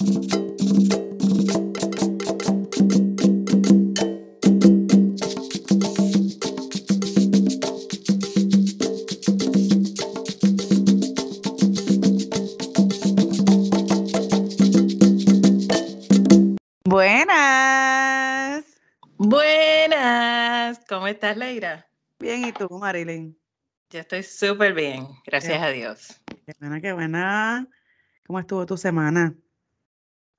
Buenas. Buenas. ¿Cómo estás, Leira? Bien, ¿y tú, Marilyn? Yo estoy súper bien, gracias a Dios. Qué buena, qué buena. ¿Cómo estuvo tu semana?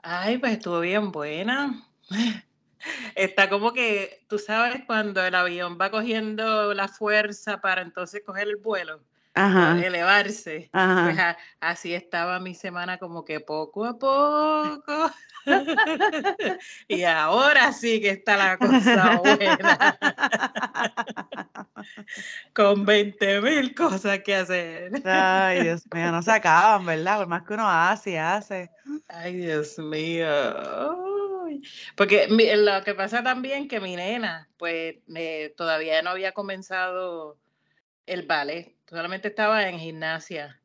Ay, pues estuvo bien buena. Está como que, tú sabes, cuando el avión va cogiendo la fuerza para entonces coger el vuelo, elevarse. Pues así estaba mi semana como que poco a poco. y ahora sí que está la cosa buena. Con 20 mil cosas que hacer. Ay, Dios mío, no se acaban, ¿verdad? Por más que uno hace hace. Ay, Dios mío. Porque lo que pasa también que mi nena, pues todavía no había comenzado el ballet, solamente estaba en gimnasia.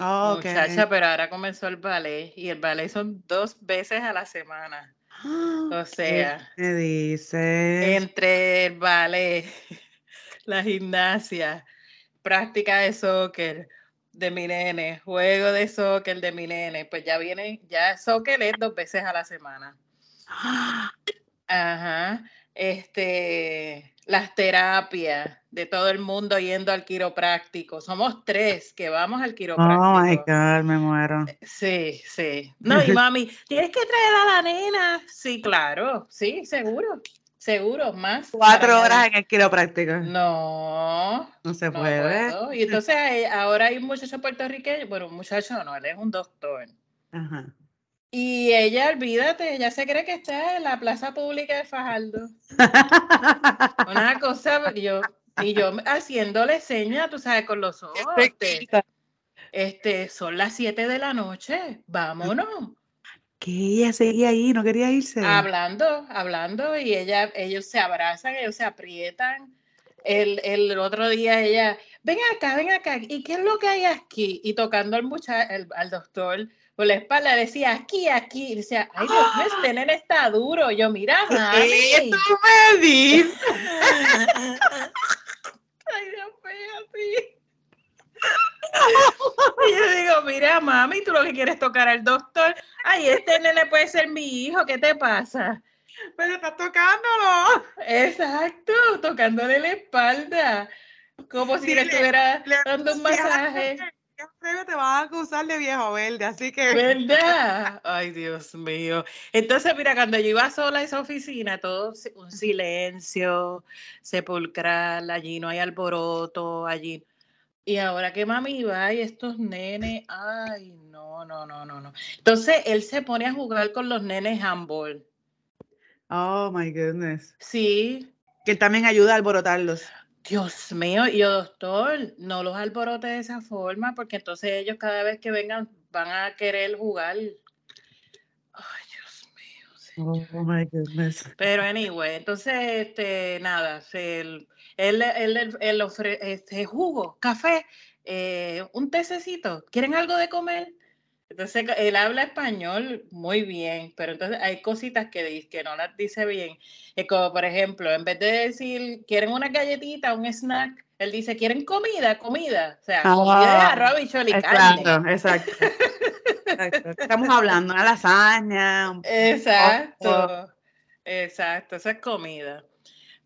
Oh, muchacha, pero ahora comenzó el ballet y el ballet son dos veces a la semana. O sea, ¿qué dice? Entre el ballet, la gimnasia, práctica de soccer de mi nene, juego de soccer de mi nene, pues ya viene, ya soccer es dos veces a la semana. Ajá. Este, las terapias de todo el mundo yendo al quiropráctico. Somos tres que vamos al quiropráctico. Oh my God, me muero. Eh, sí, sí. No, y mami, tienes que traer a la nena. Sí, claro, sí, seguro. Seguro, más. Cuatro horas en el quiropráctico. No. No se puede. Y entonces eh, ahora hay un muchacho puertorriqueño, bueno, un muchacho no, él es un doctor. Ajá. Y ella, olvídate, ella se cree que está en la plaza pública de Fajardo. Una cosa, yo, y yo haciéndole señas, tú sabes, con los ojos. Este, este, son las 7 de la noche, vámonos. Que ella seguía ahí, no quería irse. Hablando, hablando, y ella, ellos se abrazan, ellos se aprietan. El, el otro día ella, ven acá, ven acá, ¿y qué es lo que hay aquí? Y tocando al muchacho, al doctor, por la espalda, decía aquí, aquí, y decía, ay Dios mío, este nene está duro. Yo, mira, mami. ¿Qué tú me dices? Y yo digo, mira, mami, tú lo que quieres tocar al doctor. Ay, este nene puede ser mi hijo, ¿qué te pasa? Pero estás tocándolo. Exacto, tocándole la espalda. Como si le estuviera dando un masaje te van a acusar de viejo verde, así que. ¿Verdad? Ay, Dios mío. Entonces, mira, cuando yo iba sola a esa oficina, todo un silencio sepulcral, allí no hay alboroto, allí. Y ahora que mami va y estos nenes, ay, no, no, no, no, no. Entonces él se pone a jugar con los nenes handball. Oh my goodness. Sí. Que él también ayuda a alborotarlos. Dios mío, y yo, doctor, no los alborote de esa forma, porque entonces ellos cada vez que vengan van a querer jugar. Ay, Dios mío. Oh my goodness. Pero anyway, entonces, este, nada, él, él, él, ofrece este, jugo, café, eh, un tececito. ¿Quieren algo de comer? Entonces, él habla español muy bien, pero entonces hay cositas que, dice, que no las dice bien. Es como, por ejemplo, en vez de decir, quieren una galletita, un snack, él dice, quieren comida, comida. O sea, comida de ah, arroz, y carne. Exacto, exacto. Estamos hablando de lasaña. exacto, exacto, esa es comida.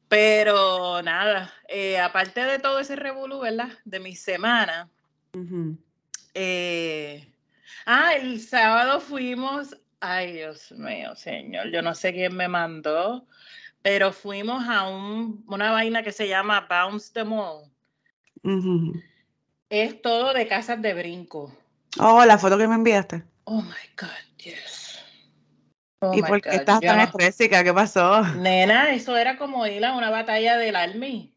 Pero nada, eh, aparte de todo ese revolú, ¿verdad? De mi semana, eh, Ah, el sábado fuimos, ay Dios mío, señor, yo no sé quién me mandó, pero fuimos a un, una vaina que se llama Bounce the Mall. Es todo de casas de brinco. Oh, la foto que me enviaste. Oh my God, yes. Oh ¿Y por qué estás tan estrésica? ¿Qué pasó? Nena, eso era como ir a una batalla del Army.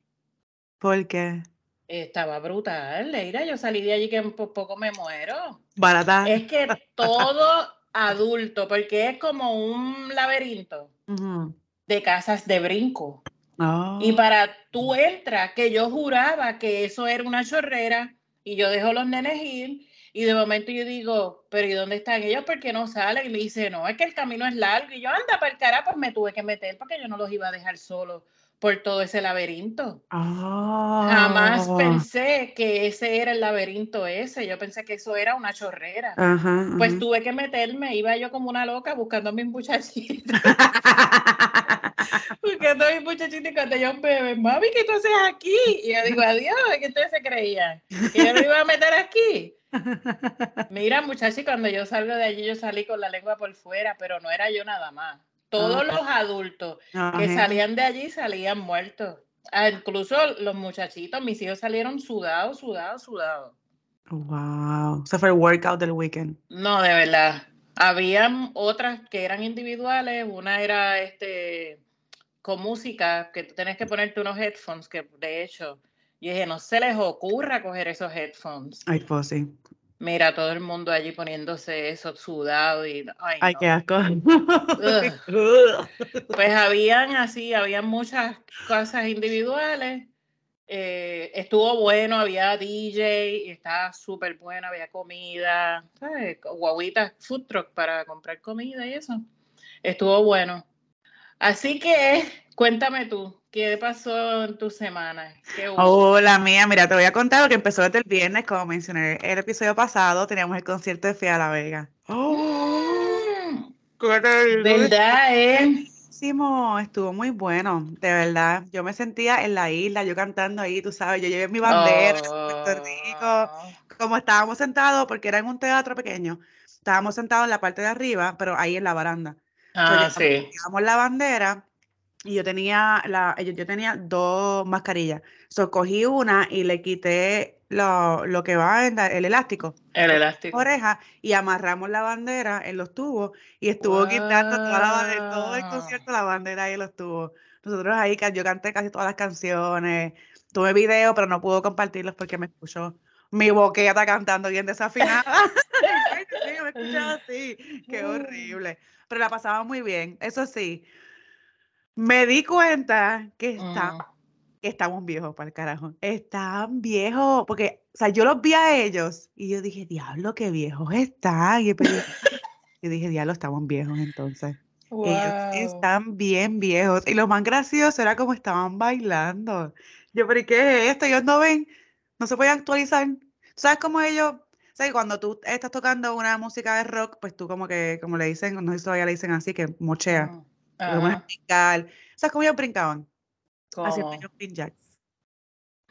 ¿Por qué? Estaba brutal, Leira. Yo salí de allí que por poco me muero. Barata. Es que todo adulto, porque es como un laberinto de casas de brinco. Y oh. para tú entras, que yo juraba que eso era una chorrera y yo dejo los nenes ir Y de momento yo digo, pero ¿y dónde están ellos? ¿Por qué no salen? Y me dice, no, es que el camino es largo. Y yo, anda, para el cara, pues me tuve que meter porque yo no los iba a dejar solos por todo ese laberinto. Jamás Ah. pensé que ese era el laberinto ese. Yo pensé que eso era una chorrera. Ajá, Pues tuve que meterme, iba yo como una loca buscando a mis muchachitos, buscando a mis muchachitos y cuando me ven, mami, ¿qué tú haces aquí? Y yo digo, adiós, ¿qué ustedes se creían? Que yo me iba a meter aquí. Mira, muchachos, cuando yo salgo de allí, yo salí con la lengua por fuera, pero no era yo nada más. Todos Ah. los adultos que salían de allí salían muertos. Ah, incluso los muchachitos, mis hijos salieron sudados, sudados, sudados. Wow. Ese fue el workout del weekend. No, de verdad. Habían otras que eran individuales, una era este con música, que tú tenés que ponerte unos headphones, que de hecho, yo dije, no se les ocurra coger esos headphones. Ay, pues sí. Mira, todo el mundo allí poniéndose eso sudado y ay, Ay, no. qué asco. Pues habían así, habían muchas cosas individuales. eh, estuvo bueno, había DJ, estaba súper bueno, había comida, ¿sabes? Guaguitas, food truck para comprar comida y eso. Estuvo bueno. Así que, cuéntame tú, ¿qué pasó en tu semana? Hola, mía. Mira, te voy a contar lo que empezó desde el viernes, como mencioné el episodio pasado, teníamos el concierto de Fia La Vega. Mm, ¿Qué? ¿Verdad, eh? Buenísimo, estuvo muy bueno, de verdad. Yo me sentía en la isla, yo cantando ahí, tú sabes, yo llevé mi bandera de Puerto Rico, Oh, como estábamos sentados, porque era en un teatro pequeño, estábamos sentados en la parte de arriba, pero ahí en la baranda. Ah, sí. llevamos la bandera y yo tenía la, yo, yo tenía dos mascarillas. So, cogí una y le quité lo, lo que va en la- el elástico El elástico. oreja y amarramos la bandera en los tubos y estuvo quitando toda la bandera, todo el concierto la bandera en los tubos. Nosotros ahí, yo canté casi todas las canciones, tuve video, pero no pudo compartirlos porque me escuchó mi boqueta cantando bien desafinada. Mío, me escuchaba así, qué horrible. Pero la pasaba muy bien, eso sí. Me di cuenta que está Mm. que estamos viejos para el carajo. Están viejos, porque, o sea, yo los vi a ellos y yo dije, diablo, qué viejos están. Y yo, yo dije, diablo, estamos viejos entonces. Ellos Wow. están bien viejos. Y lo más gracioso era como estaban bailando. Yo, pero ¿y ¿qué es esto? Ellos no ven, no se pueden actualizar. ¿Tú ¿Sabes cómo ellos? ¿Sabes? Cuando tú estás tocando una música de rock, pues tú como que, como le dicen, no sé si todavía le dicen así, que mochea. Porque como es Ajá. brincar. ¿Sabes cómo ellos brincaban? Haciendo ¿Cómo? jumping jacks.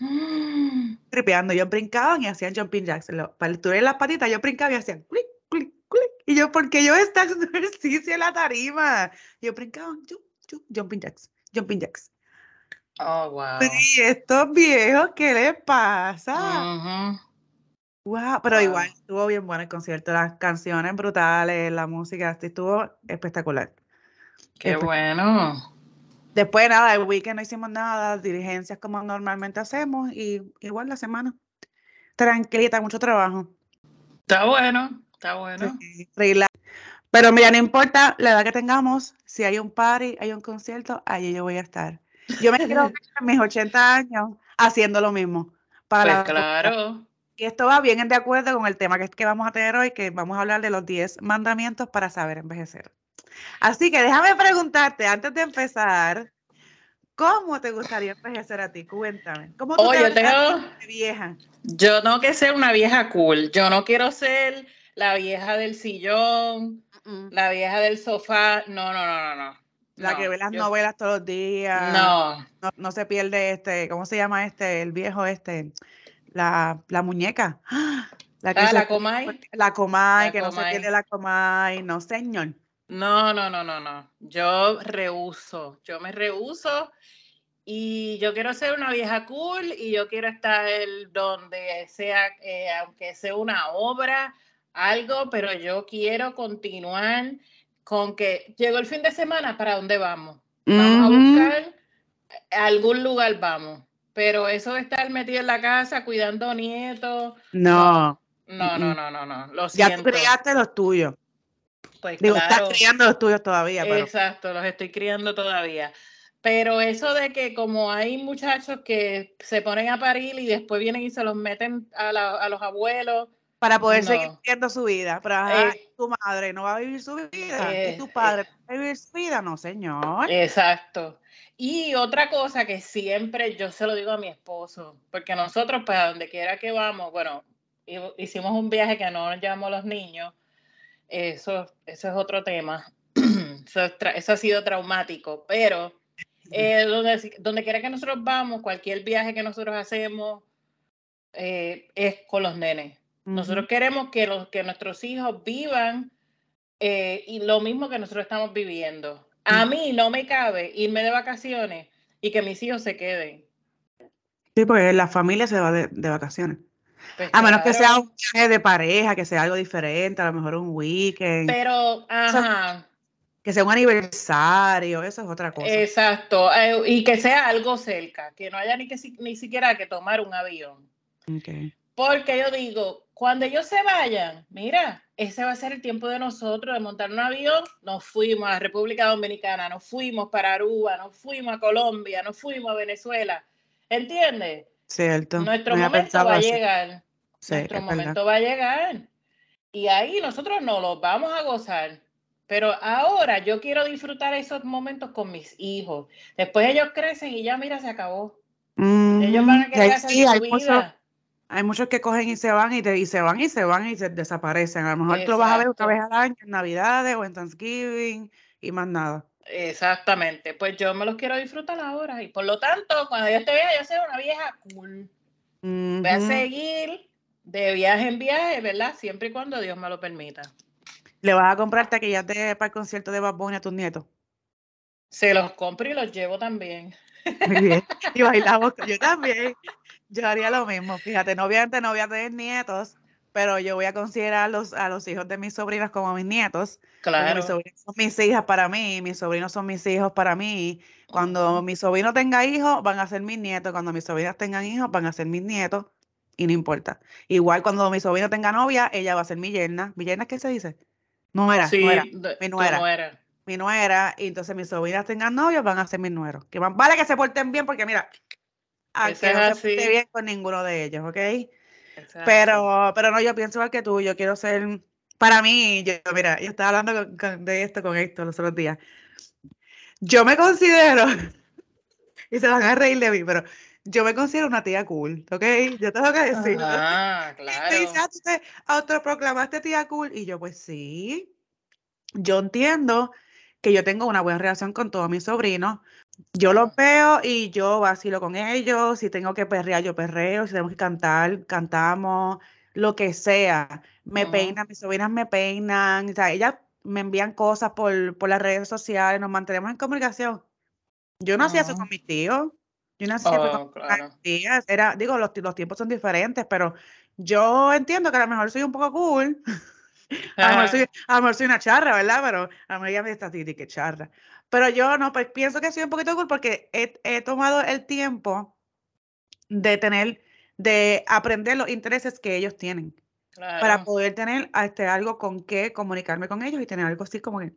Mm. tripeando, ellos brincaban y hacían jumping jacks. Para el en las patitas, yo brincaba y hacían clic, clic, clic. Y yo, porque yo estaba haciendo ejercicio en la tarima. Yo brincaba, jump, jump, jumping jacks, jumping jacks. Oh, wow. ¿y estos viejos qué les pasa? Ujú. Wow, pero Wow. igual estuvo bien bueno el concierto, las canciones brutales, la música, estuvo espectacular. Qué Espe- bueno. Después nada, el weekend no hicimos nada, diligencias como normalmente hacemos y igual la semana. Tranquilita, mucho trabajo. Está bueno, está bueno. Sí. Pero mira, no importa la edad que tengamos, si hay un party, hay un concierto, allí yo voy a estar. Yo me quiero a mis 80 años haciendo lo mismo. Para Pues claro. Y esto va bien de acuerdo con el tema que, que vamos a tener hoy, que vamos a hablar de los 10 mandamientos para saber envejecer. Así que déjame preguntarte, antes de empezar, ¿cómo te gustaría envejecer a ti? Cuéntame. ¿Cómo tú Oh, te yo tengo, vieja? yo no que ser una vieja cool. Yo no quiero ser la vieja del sillón, la vieja del sofá. No, no, no, no, no. La No, que ve las yo- novelas todos los días. No, no, no se pierde este, ¿cómo se llama este? El viejo este, la, la muñeca. ¡Ah! La que Ah, se la Comay. La comay, La que no se pierde la comay, no señor. No, no, no, no, no. Yo rehuso, yo me rehuso y yo quiero ser una vieja cool y yo quiero estar donde sea, eh, aunque sea una obra, algo, pero yo quiero continuar con que llegó el fin de semana, ¿para dónde vamos? Vamos a buscar a algún lugar, vamos. Pero eso de estar metido en la casa cuidando nietos, No, no, no, no, no, no, lo ya tú criaste los tuyos. Pues Digo, claro. estás criando los tuyos todavía, pero Exacto, los estoy criando todavía. Pero eso de que como hay muchachos que se ponen a parir y después vienen y se los meten a, la- a los abuelos, para poder seguir viviendo su vida. Pero ajá, Eh. tu madre no va a vivir su vida Eh, y tu eh. padre no va a vivir su vida, no, señor. Exacto. Y otra cosa que siempre yo se lo digo a mi esposo, porque nosotros, pues a donde quiera que vamos, bueno, hi- hicimos un viaje que no nos llevamos los niños, eso, eso es otro tema, eso, es eso ha sido traumático, pero eh, donde, donde quiera que nosotros vamos, cualquier viaje que nosotros hacemos eh, es con los nenes. Nosotros queremos que, los, que nuestros hijos vivan eh, y lo mismo que nosotros estamos viviendo. A Mm. mí no me cabe irme de vacaciones y que mis hijos se queden. Sí, porque la familia se va de, de vacaciones. Pues A menos que sea un viaje de pareja, que sea algo diferente, a lo mejor un weekend, Pero, ajá, que sea un aniversario, eso es otra cosa. exacto. eh, y que sea algo cerca, que no haya ni, que, ni siquiera que tomar un avión. Ok. Porque yo digo, cuando ellos se vayan, mira, ese va a ser el tiempo de nosotros de montar un avión. Nos fuimos a la República Dominicana, nos fuimos para Aruba, nos fuimos a Colombia, nos fuimos a Venezuela. ¿Entiendes? Cierto. Nuestro no momento va a llegar. Sí, Nuestro verdad. momento va a llegar. Y ahí nosotros nos los vamos a gozar. Pero ahora yo quiero disfrutar esos momentos con mis hijos. Después ellos crecen y ya, mira, se acabó. Ellos van a querer hacer sí, su vida. Hay muchos que cogen y se van y, te, y se van y se van y se desaparecen. A lo mejor tú lo vas a ver una vez al año, en Navidades o en Thanksgiving y más nada. Exactamente, pues yo me los quiero disfrutar ahora y por lo tanto, cuando yo te vea, yo soy una vieja cool. Voy a seguir de viaje en viaje, ¿verdad? Siempre y cuando Dios me lo permita. Le vas a comprar taquillas de, para el concierto de Bad Bunny a tus nietos. Se los compro y los llevo también. Muy bien. Y bailamos. Yo también. Yo haría lo mismo. Fíjate, no obviamente no voy a tener nietos, pero yo voy a considerar a los, a los hijos de mis sobrinas como mis nietos. Porque mis Claro. sobrinos son mis hijas para mí, mis sobrinos son mis hijos para mí. Cuando mi sobrino tenga hijos, van a ser mis nietos. Cuando mis sobrinas tengan hijos, van a ser mis nietos. Y no importa. Igual cuando mi sobrino tenga novia, ella va a ser mi yerna. ¿Mi yerna qué se dice? Nuera, Sí, nuera, de- mi nuera. nuera. mi nuera. Y entonces mis sobrinas tengan novios, van a ser mis nueros. Que más vale que se porten bien, porque mira, aunque es no se bien con ninguno de ellos, ¿ok? Así. Pero, pero no, yo pienso igual que tú, yo quiero ser, para mí, yo, mira, yo estaba hablando con- con- de esto con Héctor los otros días. Yo me considero, y se van a reír de mí, pero yo me considero una tía cool, ¿ok? Yo tengo que decirlo. Ah, Y claro. "Ah, tú te autoproclamaste tía cool, y yo, pues sí, yo entiendo que yo tengo una buena relación con todos mis sobrinos. Yo los veo y yo vacilo con ellos. Si tengo que perrear, yo perreo. Si tenemos que cantar, cantamos, lo que sea. Me peinan, mis sobrinas me peinan. O sea, ellas me envían cosas por, por las redes sociales, nos mantenemos en comunicación. Yo no hacía eso con mis tíos. Yo no hacía eso con Oh, mis claro. tías. Era, digo, los, los tiempos son diferentes, pero yo entiendo que a lo mejor soy un poco cool. A lo mejor soy, a lo mejor soy una charra, ¿verdad? Pero a lo mejor ella me Titi, qué charra. Pero yo no, pues pienso que soy un poquito cool porque he, he tomado el tiempo de tener, de aprender los intereses que ellos tienen para poder tener este, algo con qué comunicarme con ellos y tener algo así como que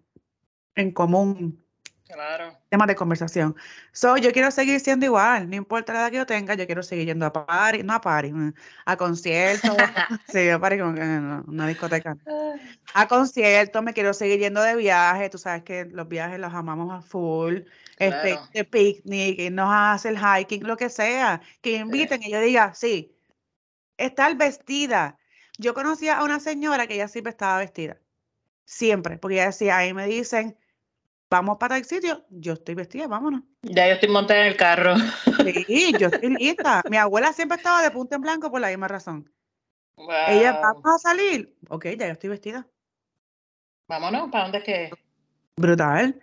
en común, Claro. temas de conversación. So, yo quiero seguir siendo igual, no importa la edad que yo tenga, yo quiero seguir yendo a party, no a party, mm, a conciertos, sí, a party que no, una discoteca. no. A conciertos, me quiero seguir yendo de viaje, tú sabes que los viajes los amamos a full, este, de picnic, irnos a hacer hiking, lo que sea, que inviten y yo diga, sí, estar vestida. Yo conocía a una señora que ella siempre estaba vestida, siempre, porque ella decía, ahí me dicen, vamos para el sitio, yo estoy vestida, vámonos. Ya yo estoy montada en el carro. Sí, yo estoy lista. Mi abuela siempre estaba de punta en blanco por la misma razón. Ella, vamos a salir. Ok, ya yo estoy vestida. Vámonos, ¿para dónde es que? Brutal.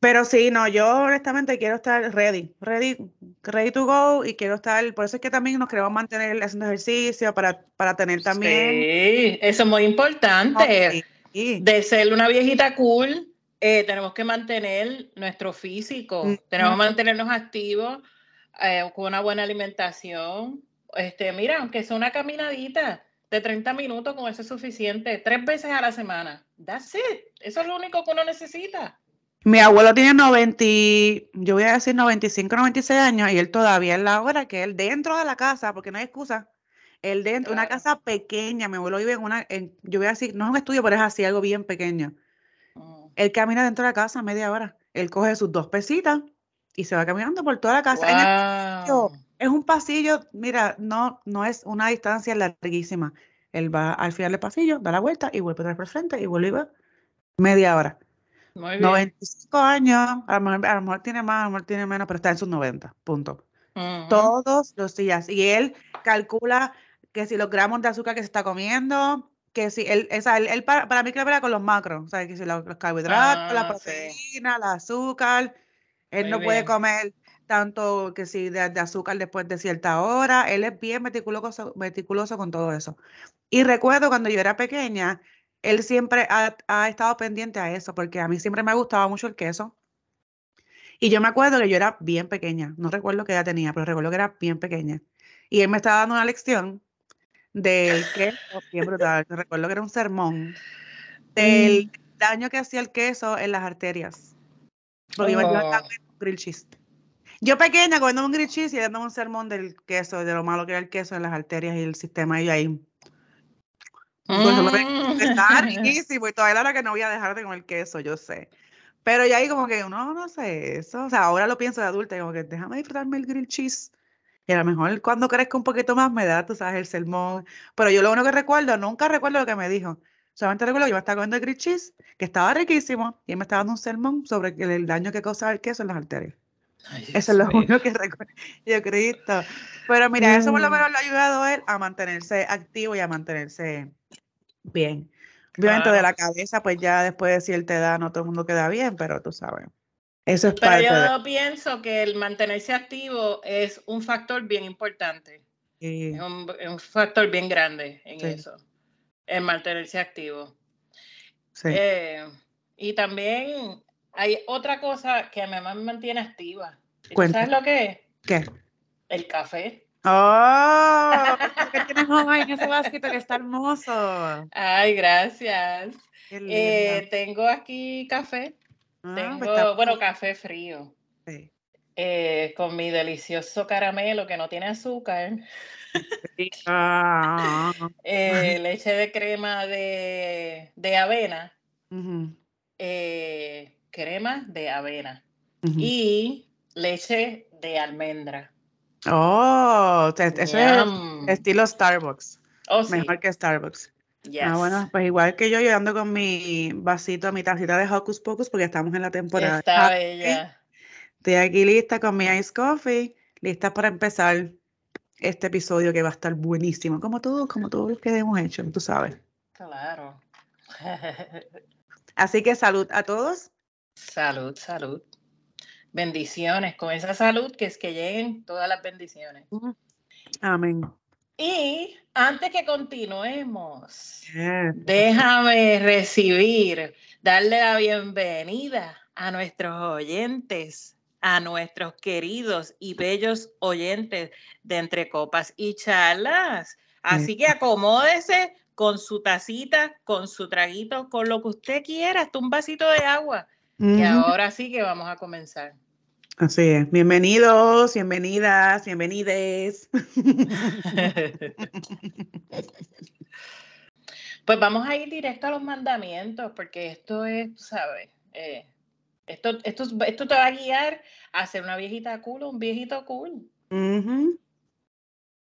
Pero sí, no, yo honestamente quiero estar ready, ready, ready to go y quiero estar, por eso es que también nos queremos mantener haciendo ejercicio para, para tener también. Sí, eso es muy importante. De ser una viejita cool, eh, tenemos que mantener nuestro físico, tenemos que mantenernos activos, eh, con una buena alimentación. Este, mira, aunque sea una caminadita de 30 minutos, con eso es suficiente. Tres veces a la semana. That's it. Eso es lo único que uno necesita. Mi abuelo tiene 90, y- yo voy a decir 95, 96 años y él todavía es la hora que él dentro de la casa, porque no hay excusa, El dentro, una Claro. casa pequeña, mi abuelo vive en una, en, yo voy a decir, no es un estudio, pero es así, algo bien pequeño. Él camina dentro de la casa media hora. Él coge sus dos pesitas y se va caminando por toda la casa. En el pasillo, es un pasillo, mira, no, no es una distancia larguísima. Él va al final del pasillo, da la vuelta y vuelve otra vez por el frente y vuelve y va media hora. Muy bien. 95 años, a lo mejor, a lo mejor tiene más, a lo mejor tiene menos, pero está en sus 90, punto. Todos los días. Y él calcula que si los gramos de azúcar que se está comiendo, que si él, o sea, él, él para, para mí que para con los macros, o sea, que si los, los carbohidratos, la Ah, sí. proteína, el azúcar, él Muy no puede bien. comer tanto que si de, de azúcar después de cierta hora, él es bien meticuloso, meticuloso con todo eso. Y recuerdo cuando yo era pequeña, él siempre ha, ha estado pendiente a eso, porque a mí siempre me gustaba mucho el queso. Y yo me acuerdo que yo era bien pequeña, no recuerdo qué edad tenía, pero recuerdo que era bien pequeña. Y él me estaba dando una lección del queso, bien brutal. Yo recuerdo que era un sermón del daño que hacía el queso en las arterias. Porque yo, yo Oh. comiendo un grilled cheese. Yo pequeña comiendo un grilled cheese y dando un sermón del queso, de lo malo que era el queso en las arterias y el sistema y yo ahí. Pues, yo Mm. Estaba riquísimo y todavía la hora que no voy a dejar de comer queso, yo sé. Pero ya ahí como que uno no sé eso. O sea, ahora lo pienso de adulta, y como que déjame disfrutarme el grilled cheese. Y a lo mejor cuando crezca un poquito más me da, tú sabes, el sermón. Pero yo lo único que recuerdo, nunca recuerdo lo que me dijo. Solamente recuerdo que yo me estaba comiendo el grilled cheese, que estaba riquísimo, y él me estaba dando un sermón sobre el, el daño que causa el queso en las arterias. Ay, Eso es lo único que recuerdo. Yo, Cristo. Pero mira, eso por lo menos le ha ayudado a él a mantenerse activo y a mantenerse bien. Obviamente de la cabeza, pues ya después de cierta edad no todo el mundo queda bien, pero tú sabes. Eso es Pero parte de... yo pienso que el mantenerse activo es un factor bien importante, y- es un, es un factor bien grande en Sí. eso, el mantenerse activo. sí. Eh, y también hay otra cosa que a mi mamá me mantiene activa. ¿Y tú Cuenta. sabes lo que es? ¿Qué? El café. ¡Oh! ¿Qué tienes hoy en ese vasito que está hermoso? Ay, gracias. Eh, tengo aquí café. Ah, pues Tengo, bueno, café frío. sí. eh, con mi delicioso caramelo que no tiene azúcar. Ah, eh, leche de crema de, de avena. eh, crema de avena. Y leche de almendra. Oh, eso es estilo Starbucks. Oh, sí. Mejor que Starbucks. Ah, bueno, pues igual que yo, yo ando con mi vasito, mi tacita de Hocus Pocus, porque estamos en la temporada. Está bella. Estoy aquí lista con mi Ice Coffee, lista para empezar este episodio que va a estar buenísimo, como todo, como todo lo que hemos hecho, tú sabes. Claro. Así que salud a todos. salud, salud. Bendiciones. Con esa salud que es que lleguen todas las bendiciones. Amén. Y antes que continuemos, Yes. déjame recibir, darle la bienvenida a nuestros oyentes, a nuestros queridos y bellos oyentes de Entre Copas y Charlas. Así que acomódese con su tacita, con su traguito, con lo que usted quiera, hasta un vasito de agua. Y ahora sí que vamos a comenzar. Así es. Bienvenidos, bienvenidas, bienvenides. Pues vamos a ir directo a los mandamientos, porque esto es, tú sabes, eh, esto, esto, esto te va a guiar a ser una viejita cool o un viejito cool. Ujú.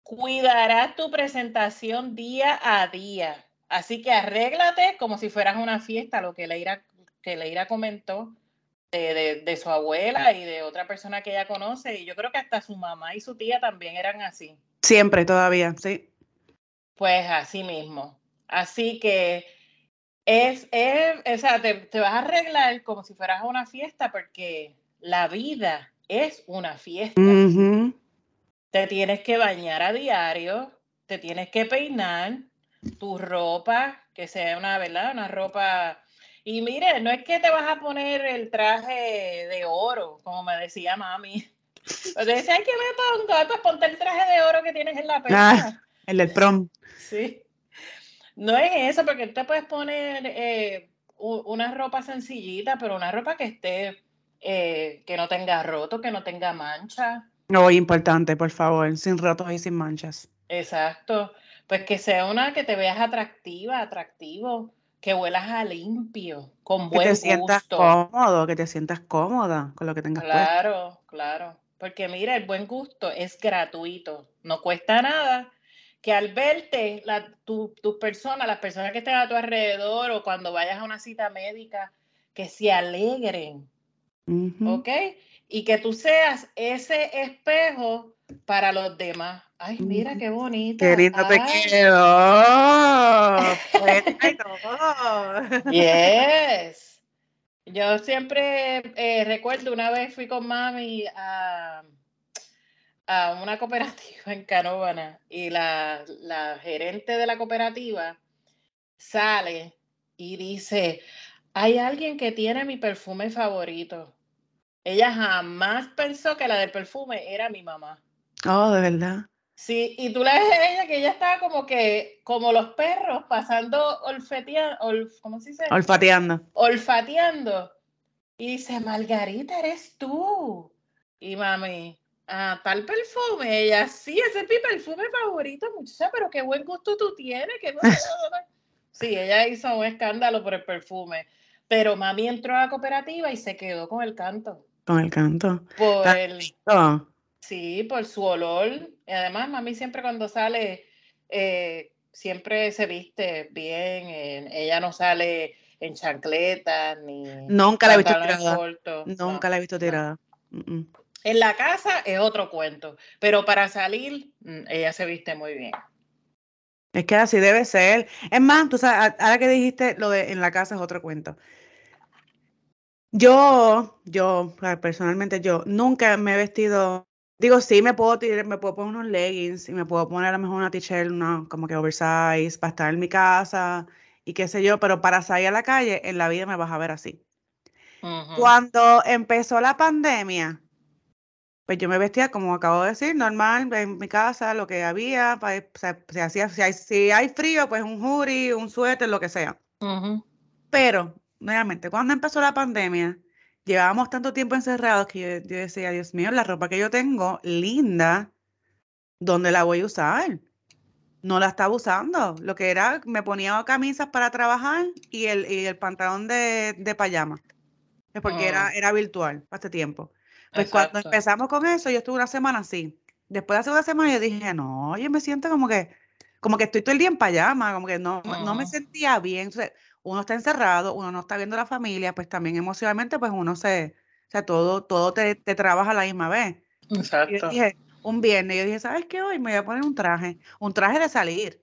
Cuidarás tu presentación día a día. Así que arréglate como si fueras una fiesta, lo que Leira, que Leira comentó de, de- de su abuela y de otra persona que ella conoce. Y yo creo que hasta su mamá y su tía también eran así. Siempre, todavía, sí. Pues así mismo. Así que es, es o sea, te, te vas a arreglar como si fueras a una fiesta porque la vida es una fiesta. Te tienes que bañar a diario, te tienes que peinar, tu ropa, que sea una, ¿verdad? Una ropa... Y mire, no es que te vas a poner el traje de oro, como me decía mami. Pues te decía, ay, que me pongo, pues ponte el traje de oro que tienes en la percha. Ah, el del prom. Sí. No es eso, porque tú te puedes poner eh, una ropa sencillita, pero una ropa que esté, eh, que no tenga roto, que no tenga mancha. No, importante, por favor, sin rotos y sin manchas. Exacto. pues que sea una que te veas atractiva, atractivo, que huelas a limpio, con buen que te sientas cómodo, que te sientas cómoda con lo que tengas Claro, claro. Porque mira, el buen gusto es gratuito, no cuesta nada. Que al verte, la, tu, tus personas, las personas que estén a tu alrededor o cuando vayas a una cita médica, que se alegren. ¿Ok? Y que tú seas ese espejo para los demás. Ay, mira qué bonito. Qué lindo te quedó. yes. Yo siempre eh, recuerdo una vez fui con mami a, a una cooperativa en Canóvana y la, la gerente de la cooperativa sale y dice, hay alguien que tiene mi perfume favorito. Ella jamás pensó que la del perfume era mi mamá. Oh, de verdad. Sí, y tú la ves a ella que ella estaba como que, como los perros, pasando olfeteando, ¿cómo se dice? Olfateando. Olfateando. Y dice, Margarita, eres tú. Y mami, ah, tal perfume. Ella, sí, ese es mi perfume favorito, muchacha, pero qué buen gusto tú tienes. Que sí, ella hizo un escándalo por el perfume. Pero mami entró a la cooperativa y se quedó con el canto. Con el canto. Por el, Sí, por su olor. Y además, mami siempre cuando sale, eh, siempre se viste bien. ella no sale en chancletas ni. Nunca la he visto tirada. Nunca la he visto tirada. En la casa es otro cuento, pero para salir, mm, ella se viste muy bien. Es que así debe ser. Es más, tú sabes, ahora que dijiste lo de en la casa es otro cuento. Yo, yo, personalmente yo, nunca me he vestido Digo, sí, me puedo, tirar, me puedo poner unos leggings y me puedo poner a lo mejor una t-shirt, una, como que oversize, para estar en mi casa y qué sé yo, pero para salir a la calle, en la vida me vas a ver así. Cuando empezó la pandemia, pues yo me vestía, como acabo de decir, normal, en mi casa, lo que había, pues, si, hay, si hay frío, pues un hoodie, un suéter, lo que sea. Pero, nuevamente, cuando empezó la pandemia, llevábamos tanto tiempo encerrados que yo, decía, Dios mío, la ropa que yo tengo, linda, ¿dónde la voy a usar? No la estaba usando. Lo que era, me ponía camisas para trabajar y el, el pantalón de, de payama. Porque era, mm. era virtual hace tiempo. Pues cuando empezamos con eso, yo estuve una semana así. Después de hace una semana yo dije, no, yo me siento como que, como que estoy todo el día en payama, como que no, no me sentía bien uno está encerrado, uno no está viendo a la familia, pues también emocionalmente, pues uno se, o sea, todo, todo te, te trabaja a la misma vez. Exacto. Y yo dije, un viernes, yo dije, ¿sabes qué? Hoy me voy a poner un traje, un traje de salir.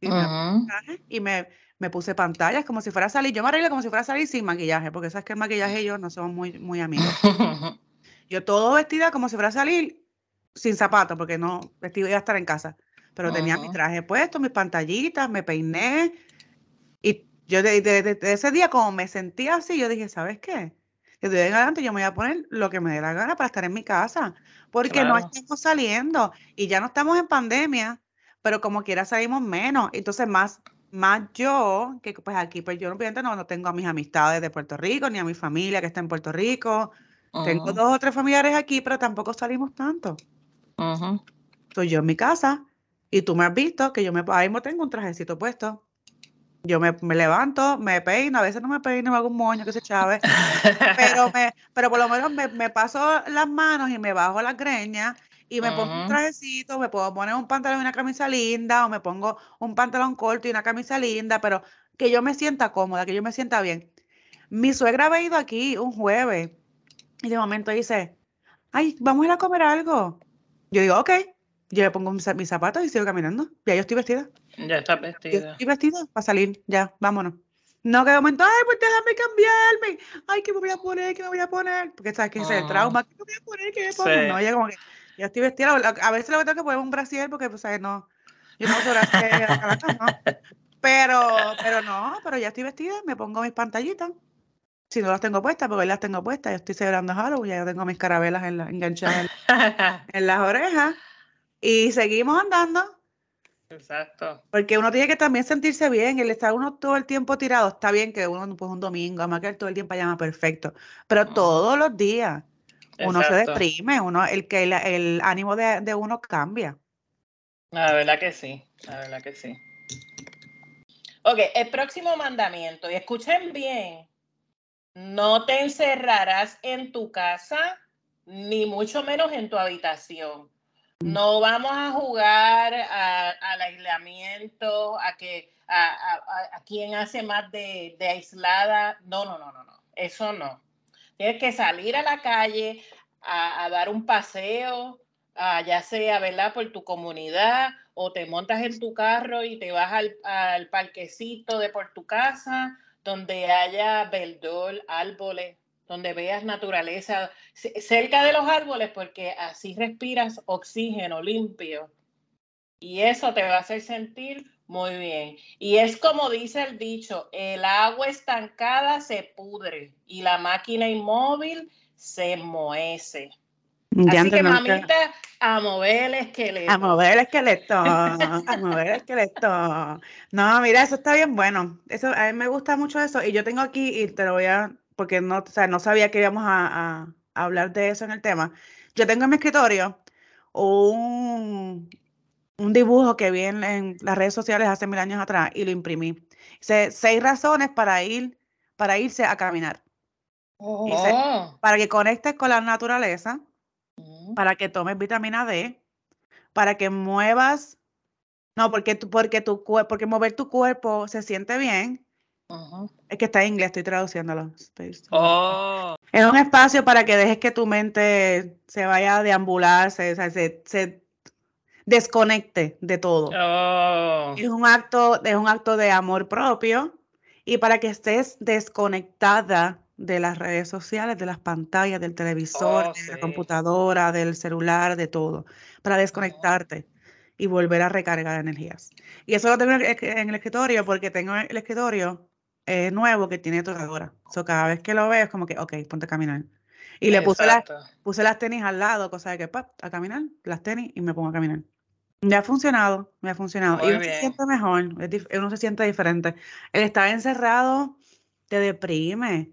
Y, me, me, puse pantallas como si fuera a salir. Yo me arreglé como si fuera a salir sin maquillaje, porque sabes que el maquillaje y yo no somos muy, muy amigos. yo todo vestida como si fuera a salir sin zapatos, porque no, vestido iba a estar en casa. Pero tenía mi traje puesto, mis pantallitas, me peiné, yo desde ese día, como me sentía así, yo dije, ¿sabes qué? Desde en adelante yo me voy a poner lo que me dé la gana para estar en mi casa, porque no estamos saliendo y ya no estamos en pandemia, pero como quiera salimos menos. Entonces, más, más yo, que pues aquí, pues yo obviamente no, no tengo a mis amistades de Puerto Rico, ni a mi familia que está en Puerto Rico. Tengo dos o tres familiares aquí, pero tampoco salimos tanto. Estoy yo en mi casa y tú me has visto que yo me, ahí mismo tengo un trajecito puesto yo me, levanto, me peino, a veces no me peino, me hago un moño que se chave, pero, me, pero por lo menos me, paso las manos y me bajo las greñas y me pongo un trajecito, me puedo poner un pantalón y una camisa linda, o me pongo un pantalón corto y una camisa linda, pero que yo me sienta cómoda, que yo me sienta bien. Mi suegra ha ido aquí un jueves y de momento dice, ay, vamos a ir a comer algo. Yo digo, ok, yo me pongo mis, zapatos y sigo caminando. Ya yo estoy vestida. Ya estás vestida. estoy vestida para salir, ya, vámonos. No que de momento, ay, pues déjame cambiarme. Ay, ¿qué me voy a poner? ¿Qué me voy a poner? Porque sabes que es el trauma. ¿Qué me voy a poner? ¿Qué me pongo? No, ya como que, ya estoy vestida. A veces lo que tengo que poner un brasier porque, pues, ¿sabes? No, yo no uso brasier, no. Pero, pero no, pero ya estoy vestida, me pongo mis pantallitas. Si no las tengo puestas, porque hoy las tengo puestas, yo estoy celebrando Halloween, ya tengo mis carabelas en la, enganchadas en las orejas. Y seguimos andando. Exacto. Porque uno tiene que también sentirse bien, el estar uno todo el tiempo tirado, está bien que uno pues un domingo, además que todo el tiempo llama perfecto, pero todos los días uno se deprime, uno, el que el, ánimo de, uno cambia. La verdad que sí, la verdad que sí. Ok, el próximo mandamiento, y escuchen bien, no te encerrarás en tu casa, ni mucho menos en tu habitación. No vamos a jugar al aislamiento, a que a, quien hace más de, de, aislada. No, no, no, no, no. Eso no. Tienes que salir a la calle a, dar un paseo, ya sea, ¿verdad? Por tu comunidad o te montas en tu carro y te vas al, al parquecito de por tu casa, donde haya verdor, árboles, donde veas naturaleza cerca de los árboles, porque así respiras oxígeno limpio. Y eso te va a hacer sentir muy bien. Y es como dice el dicho, el agua estancada se pudre y la máquina inmóvil se moece. Así que mamita, a mover el esqueleto. A mover el esqueleto, a mover el esqueleto. No, mira, eso está bien bueno. Eso, a mí me gusta mucho eso. Y yo tengo aquí, y te lo voy a, porque no, o sea, no sabía que íbamos a, a hablar de eso en el tema. Yo tengo en mi escritorio un, un dibujo que vi en, las redes sociales hace mil años atrás y lo imprimí. seis razones para ir, para irse a caminar. Oh. para que conectes con la naturaleza, mm. para que tomes vitamina D, para que muevas, no, porque tu, porque tu porque mover tu cuerpo se siente bien. Es que está en inglés, estoy traduciéndolo. Oh. Es un espacio para que dejes que tu mente se vaya a deambular, se, se desconecte de todo. Oh. Es, un acto, es un acto de amor propio y para que estés desconectada de las redes sociales, de las pantallas, del televisor, oh, de la computadora, del celular, de todo, para desconectarte y volver a recargar energías. Y eso lo tengo en el escritorio porque tengo el escritorio eh, nuevo que tiene tocadora. So, cada vez que lo veo es como que, ok, ponte a caminar. Y le puse, puse las tenis al lado, cosa de que, pap, a caminar, las tenis y me pongo a caminar. Me ha funcionado, me ha funcionado. y uno se siente mejor, uno se siente diferente. El estar encerrado te deprime.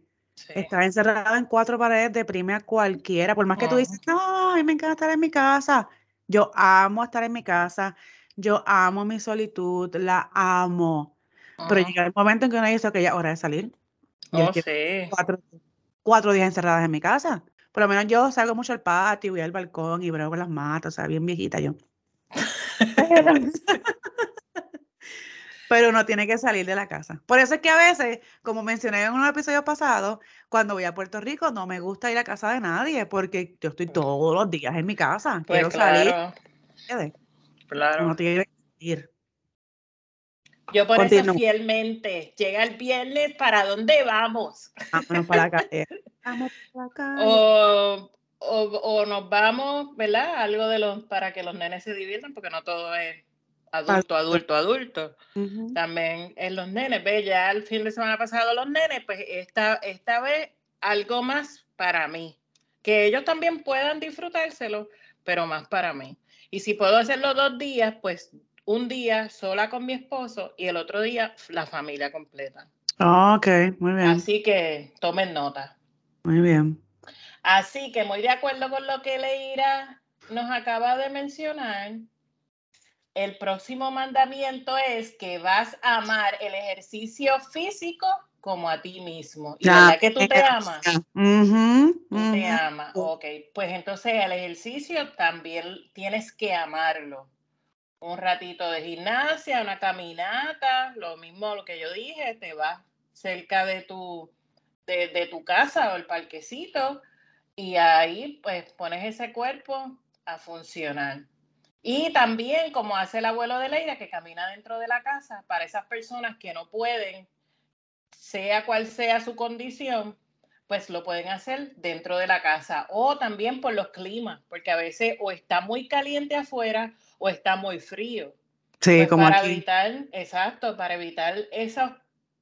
Estar encerrado en cuatro paredes deprime a cualquiera. Por más que tú dices, no, a mí me encanta estar en mi casa. Yo amo estar en mi casa. Yo amo mi solitud, la amo. Pero llega el momento en que uno dice que ya hora de salir. Oh, cuatro, cuatro días encerradas en mi casa. Por lo menos yo salgo mucho al patio, voy al balcón y veo con las matas, o sea, bien viejita yo. Pero uno tiene que salir de la casa. Por eso es que a veces, como mencioné en un episodio pasado, cuando voy a Puerto Rico no me gusta ir a casa de nadie porque yo estoy todos los días en mi casa. Pues Quiero salir. Claro. No tiene que ir. Yo por eso fielmente, llega el viernes, ¿para dónde vamos? Vámonos para la calle. Vamos para la calle. O o, nos vamos, ¿verdad? Algo de los para que los nenes se diviertan, porque no todo es adulto, adulto, adulto. También en los nenes, ve, ya el fin de semana pasado los nenes, pues esta, esta vez algo más para mí. Que ellos también puedan disfrutárselo, pero más para mí. Y si puedo hacerlo dos días, pues un día sola con mi esposo y el otro día la familia completa. Ah, ok, muy bien. Así que tomen nota. Muy bien. Así que muy de acuerdo con lo que Leira nos acaba de mencionar. El próximo mandamiento es que vas a amar el ejercicio físico como a ti mismo. Y ya, que tú te amas. tú te amas. Ok, pues entonces el ejercicio también tienes que amarlo. Un ratito de gimnasia, una caminata, lo mismo lo que yo dije, te vas cerca de tu, de, de tu casa o el parquecito y ahí pues pones ese cuerpo a funcionar. Y también como hace el abuelo de Leira que camina dentro de la casa, para esas personas que no pueden, sea cual sea su condición, pues lo pueden hacer dentro de la casa o también por los climas, porque a veces o está muy caliente afuera o está muy frío. Sí, pues como para evitar, exacto, para evitar esos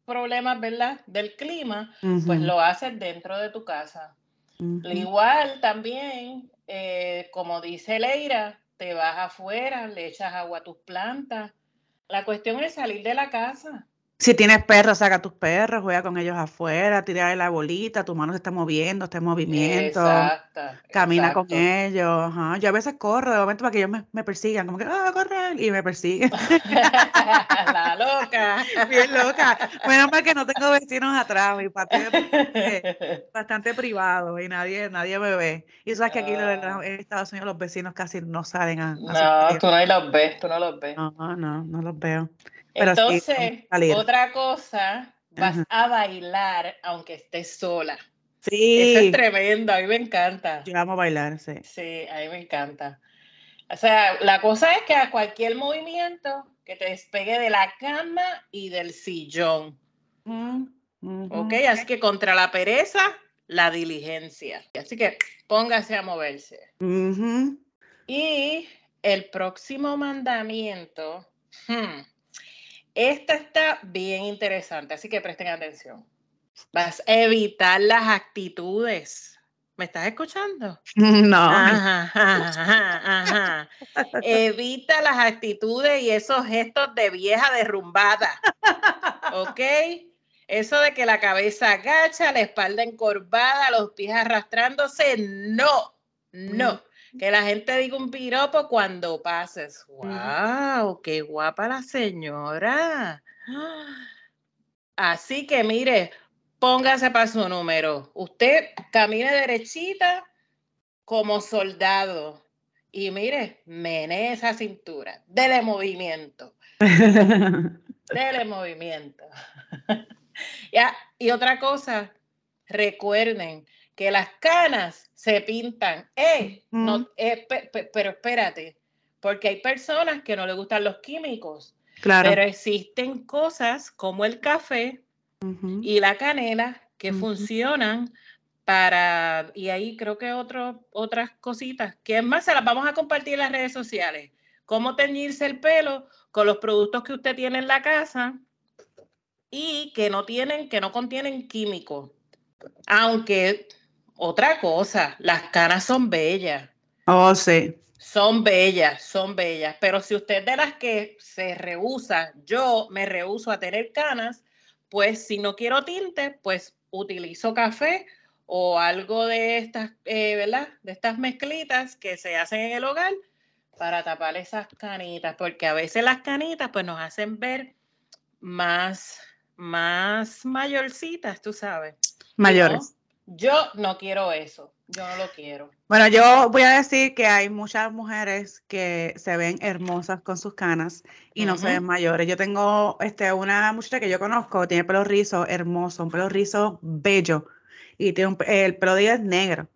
problemas, ¿verdad? Del clima, pues lo haces dentro de tu casa. Igual también, eh, como dice Leira, te vas afuera, le echas agua a tus plantas. La cuestión es salir de la casa. Si tienes perros, saca tus perros, juega con ellos afuera, tira la bolita, tu mano se está moviendo, está en movimiento, Exacto. camina con ellos. ajá. Yo a veces corro de momento para que ellos me, me persigan, como que, ah, correr, y me persiguen. La loca. Bien loca. Menos mal que no tengo vecinos atrás, mi patio es bastante, privado y nadie, nadie me ve. Y sabes que aquí en Ah. en Estados Unidos los vecinos casi no salen a, a No, tú no los ves, tú no los ves. No, no, no los veo. Pero Entonces, otra cosa, vas Ajá. a bailar aunque estés sola. Eso Sí, es tremendo, a mí me encanta. yo amo bailar, sí. Sí, a mí me encanta. O sea, la cosa es que a cualquier movimiento que te despegue de la cama y del sillón, Mm. ¿ok? Así que contra la pereza, la diligencia. Así que póngase a moverse. Y el próximo mandamiento, hmm, esta está bien interesante, así que presten atención. Vas a evitar las actitudes. ¿Me estás escuchando? No, Ajá, ajá, ajá. Evita las actitudes y esos gestos de vieja derrumbada. ¿Ok? Eso de que la cabeza agacha, la espalda encorvada, los pies arrastrándose, no, no. Que la gente diga un piropo cuando pases. ¡Wow! ¡Qué guapa la señora! Así que mire, póngase para su número. Usted camine derechita como soldado. Y mire, menee esa cintura. Dele movimiento. Dele movimiento. ya, y otra cosa, recuerden que las canas se pintan. Eh, no, eh, pe- pe- pero espérate, porque hay personas que no les gustan los químicos, Claro. pero existen cosas como el café y la canela que funcionan para, y ahí creo que otro, otras cositas, que es más, se las vamos a compartir en las redes sociales. Cómo teñirse el pelo con los productos que usted tiene en la casa y que no tienen, que no contienen químicos. Aunque, otra cosa, las canas son bellas. Oh, sí. Son bellas, son bellas, pero si usted es de las que se rehúsa, yo me rehuso a tener canas, pues si no quiero tinte, pues utilizo café o algo de estas, eh, ¿verdad? De estas mezclitas que se hacen en el hogar para tapar esas canitas, porque a veces las canitas pues nos hacen ver más, más mayorcitas, tú sabes. Mayores. no, yo no quiero eso, yo no lo quiero. Bueno, yo voy a decir que hay muchas mujeres que se ven hermosas con sus canas y no se ven mayores. Yo tengo este, una muchacha que yo conozco, tiene pelo rizo hermoso, un pelo rizo bello y tiene un el pelo de ella es negro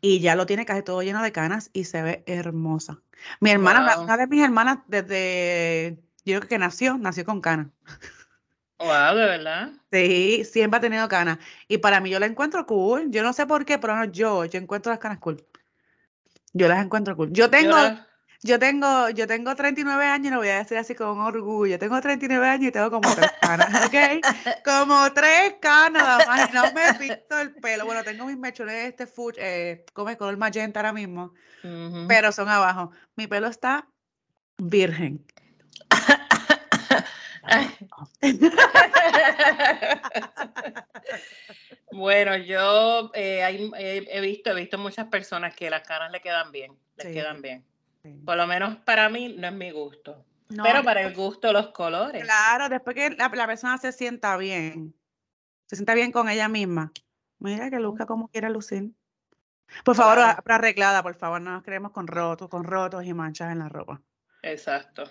y ya lo tiene casi todo lleno de canas y se ve hermosa. Mi hermana, Wow. una de mis hermanas desde, yo creo que nació, nació con canas. Wow, de verdad. Sí, siempre ha tenido canas. Y para mí yo la encuentro cool. Yo no sé por qué, pero no, yo, yo encuentro las canas cool. Yo las encuentro cool. Yo tengo, yo tengo, yo tengo 39 años y lo voy a decir así con orgullo. Tengo 39 años y tengo como tres canas, ¿ok? Como tres canas nada más no me pinto el pelo. Bueno, tengo mis mechones de este fuch, eh, como el color magenta ahora mismo, pero son abajo. Mi pelo está virgen. Bueno, yo eh, hay- he, he visto, he visto muchas personas que las canas le quedan bien, les Sí. quedan bien. Sí. Por lo menos para mí no es mi gusto, No, pero para el gusto los colores. Claro, después que la, la persona se sienta bien, se sienta bien con ella misma. Mira que luzca como quiera lucir. Por favor, Claro. arreglada, por favor, no nos queremos con rotos, con rotos y manchas en la ropa. Exacto.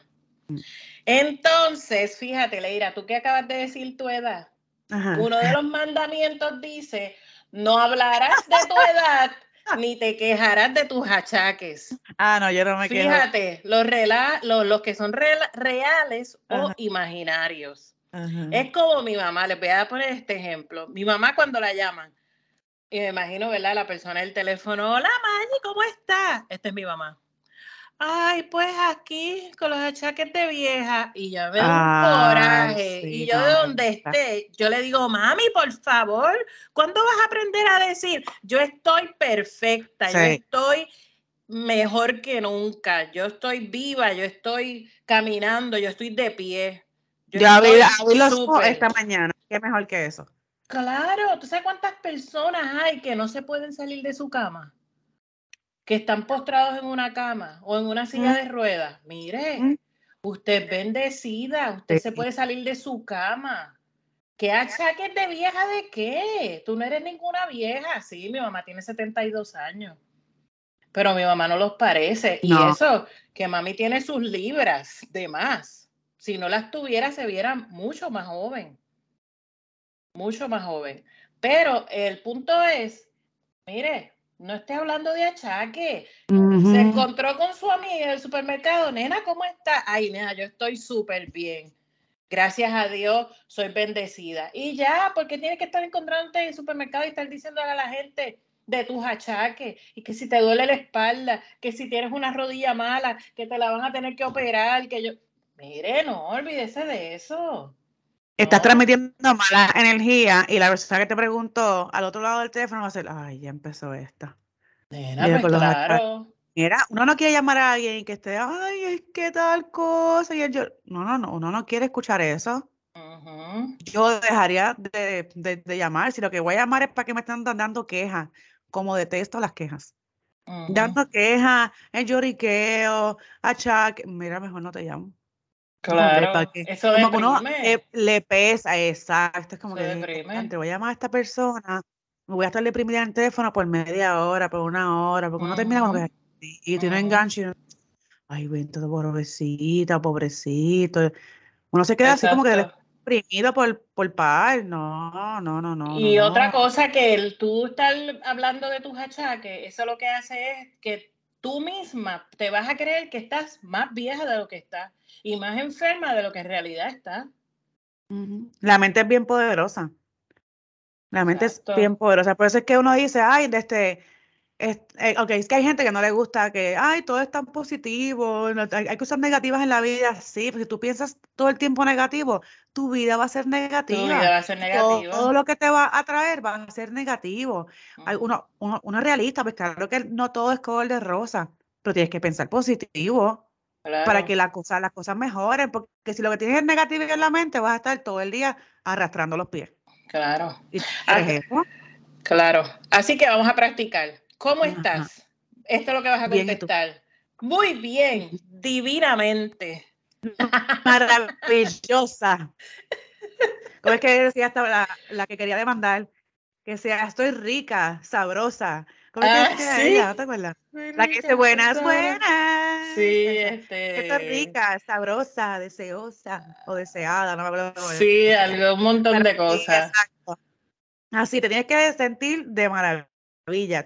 Entonces, fíjate, Leira, tú que acabas de decir tu edad, Ajá. uno de los mandamientos dice, no hablarás de tu edad ni te quejarás de tus achaques. Ah, no, yo no me quejo. Fíjate, los, rela- los, los que son reales o imaginarios. Ajá. Es como mi mamá, les voy a poner este ejemplo. Mi mamá cuando la llaman, y me imagino, ¿verdad? La persona del teléfono, hola Maggie, ¿cómo está? Esta es mi mamá. Ay, pues aquí con los achaques de vieja y ya me un Ay, coraje. sí, y yo de donde esté, yo le digo, mami, por favor, ¿cuándo vas a aprender a decir? Yo estoy perfecta, yo estoy mejor que nunca, yo estoy viva, yo estoy caminando, yo estoy de pie. Yo, abrí, los ojos esta mañana. ¿Qué mejor que eso? Claro, ¿tú sabes cuántas personas hay que no se pueden salir de su cama? Que están postrados en una cama o en una silla de ruedas. Mire, usted es bendecida, usted se puede salir de su cama. ¿Qué achaques de vieja de qué? Tú no eres ninguna vieja. Sí, mi mamá tiene 72 años. Pero mi mamá no los parece. Y eso, que mami tiene sus libras de más. Si no las tuviera, se viera mucho más joven. Mucho más joven. Pero el punto es, mire, no esté hablando de achaque. Se encontró con su amiga en el supermercado. Nena, ¿cómo está? Ay, nena, yo estoy súper bien. Gracias a Dios soy bendecida. Y ya, porque tienes que estar encontrándote en el supermercado y estar diciendo a la gente de tus achaques y que si te duele la espalda, que si tienes una rodilla mala, que te la van a tener que operar, que yo... Mire, no, olvídese de eso. Estás transmitiendo mala energía y la persona que te preguntó al otro lado del teléfono va a ser, ay, ya empezó esta. Nena, pues claro. Mira, uno no quiere llamar a alguien que esté, ay, es que tal cosa. Y yo, no, no, no, uno no quiere escuchar eso. Yo dejaría de, llamar. Si lo que voy a llamar es para que me estén dando quejas, como detesto las quejas. Dando quejas, el lloriqueo, achaque. Mira, mejor no te llamo. Claro, eso como que uno le, pesa, exacto. Es como que te voy a llamar a esta persona, me voy a estar deprimida en el teléfono por media hora, por una hora, porque uno termina como que y tiene enganche. Ay, todo pobrecita, pobrecito. Uno se queda así como que deprimido por, por par. No, no, no, no. Y otra cosa que el, tú estás hablando de tus achaques, eso lo que hace es que tú misma te vas a creer que estás más vieja de lo que estás y más enferma de lo que en realidad estás. La mente es bien poderosa. La mente es bien poderosa. Por eso es que uno dice, ay, de este es, eh, ok, es que hay gente que no le gusta que, ay, todo es tan positivo, hay, cosas negativas en la vida, sí, porque si tú piensas todo el tiempo negativo, tu vida va a ser negativa. Tu vida va a ser negativa. Todo, lo que te va a traer va a ser negativo. uno, uno, realista, pues claro que no todo es color de rosa, pero tienes que pensar positivo para que la cosa, las cosas mejoren, porque si lo que tienes es negativo en la mente, vas a estar todo el día arrastrando los pies. Claro. claro. Así que vamos a practicar. ¿Cómo estás? Esto es lo que vas a contestar. Muy bien, divinamente. Maravillosa. ¿Cómo es que decía hasta la, que quería demandar? Que sea, estoy rica, sabrosa. ¿Cómo es que ah, decía ¿sí? ella? ¿No te acuerdas? la que dice buenas, buenas. Sí, este. Estoy rica, sabrosa, deseosa o deseada, no me acuerdo. Sí, algo, un montón de cosas. exacto. Así, te tienes que sentir de maravilla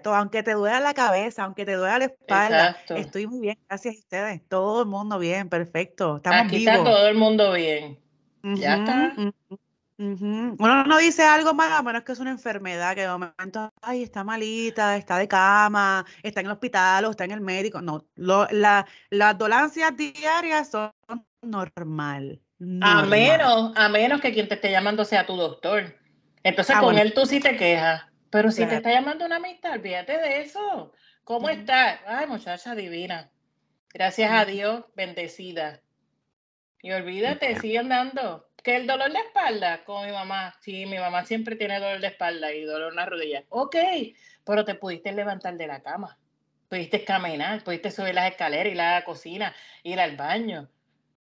todo, aunque te duela la cabeza, aunque te duela la espalda, estoy muy bien, gracias a ustedes, todo el mundo bien, perfecto, estamos Aquí está todo el mundo bien, ya está. Uno no dice algo más, a menos que es una enfermedad, que de momento, ay, está malita, está de cama, está en el hospital o está en el médico. No, la, las dolencias diarias son normal, A menos, a menos que quien te esté llamando sea tu doctor. Entonces ah, con él tú sí te quejas. Pero si te está llamando una amistad, olvídate de eso. ¿Cómo estás? Ay, muchacha divina. Gracias a Dios, bendecida. Y olvídate, sigue andando. Que el dolor de espalda con mi mamá. Sí, mi mamá siempre tiene dolor de espalda y dolor en la rodilla. Ok, pero te pudiste levantar de la cama. Pudiste caminar, pudiste subir las escaleras, ir a la cocina, ir al baño,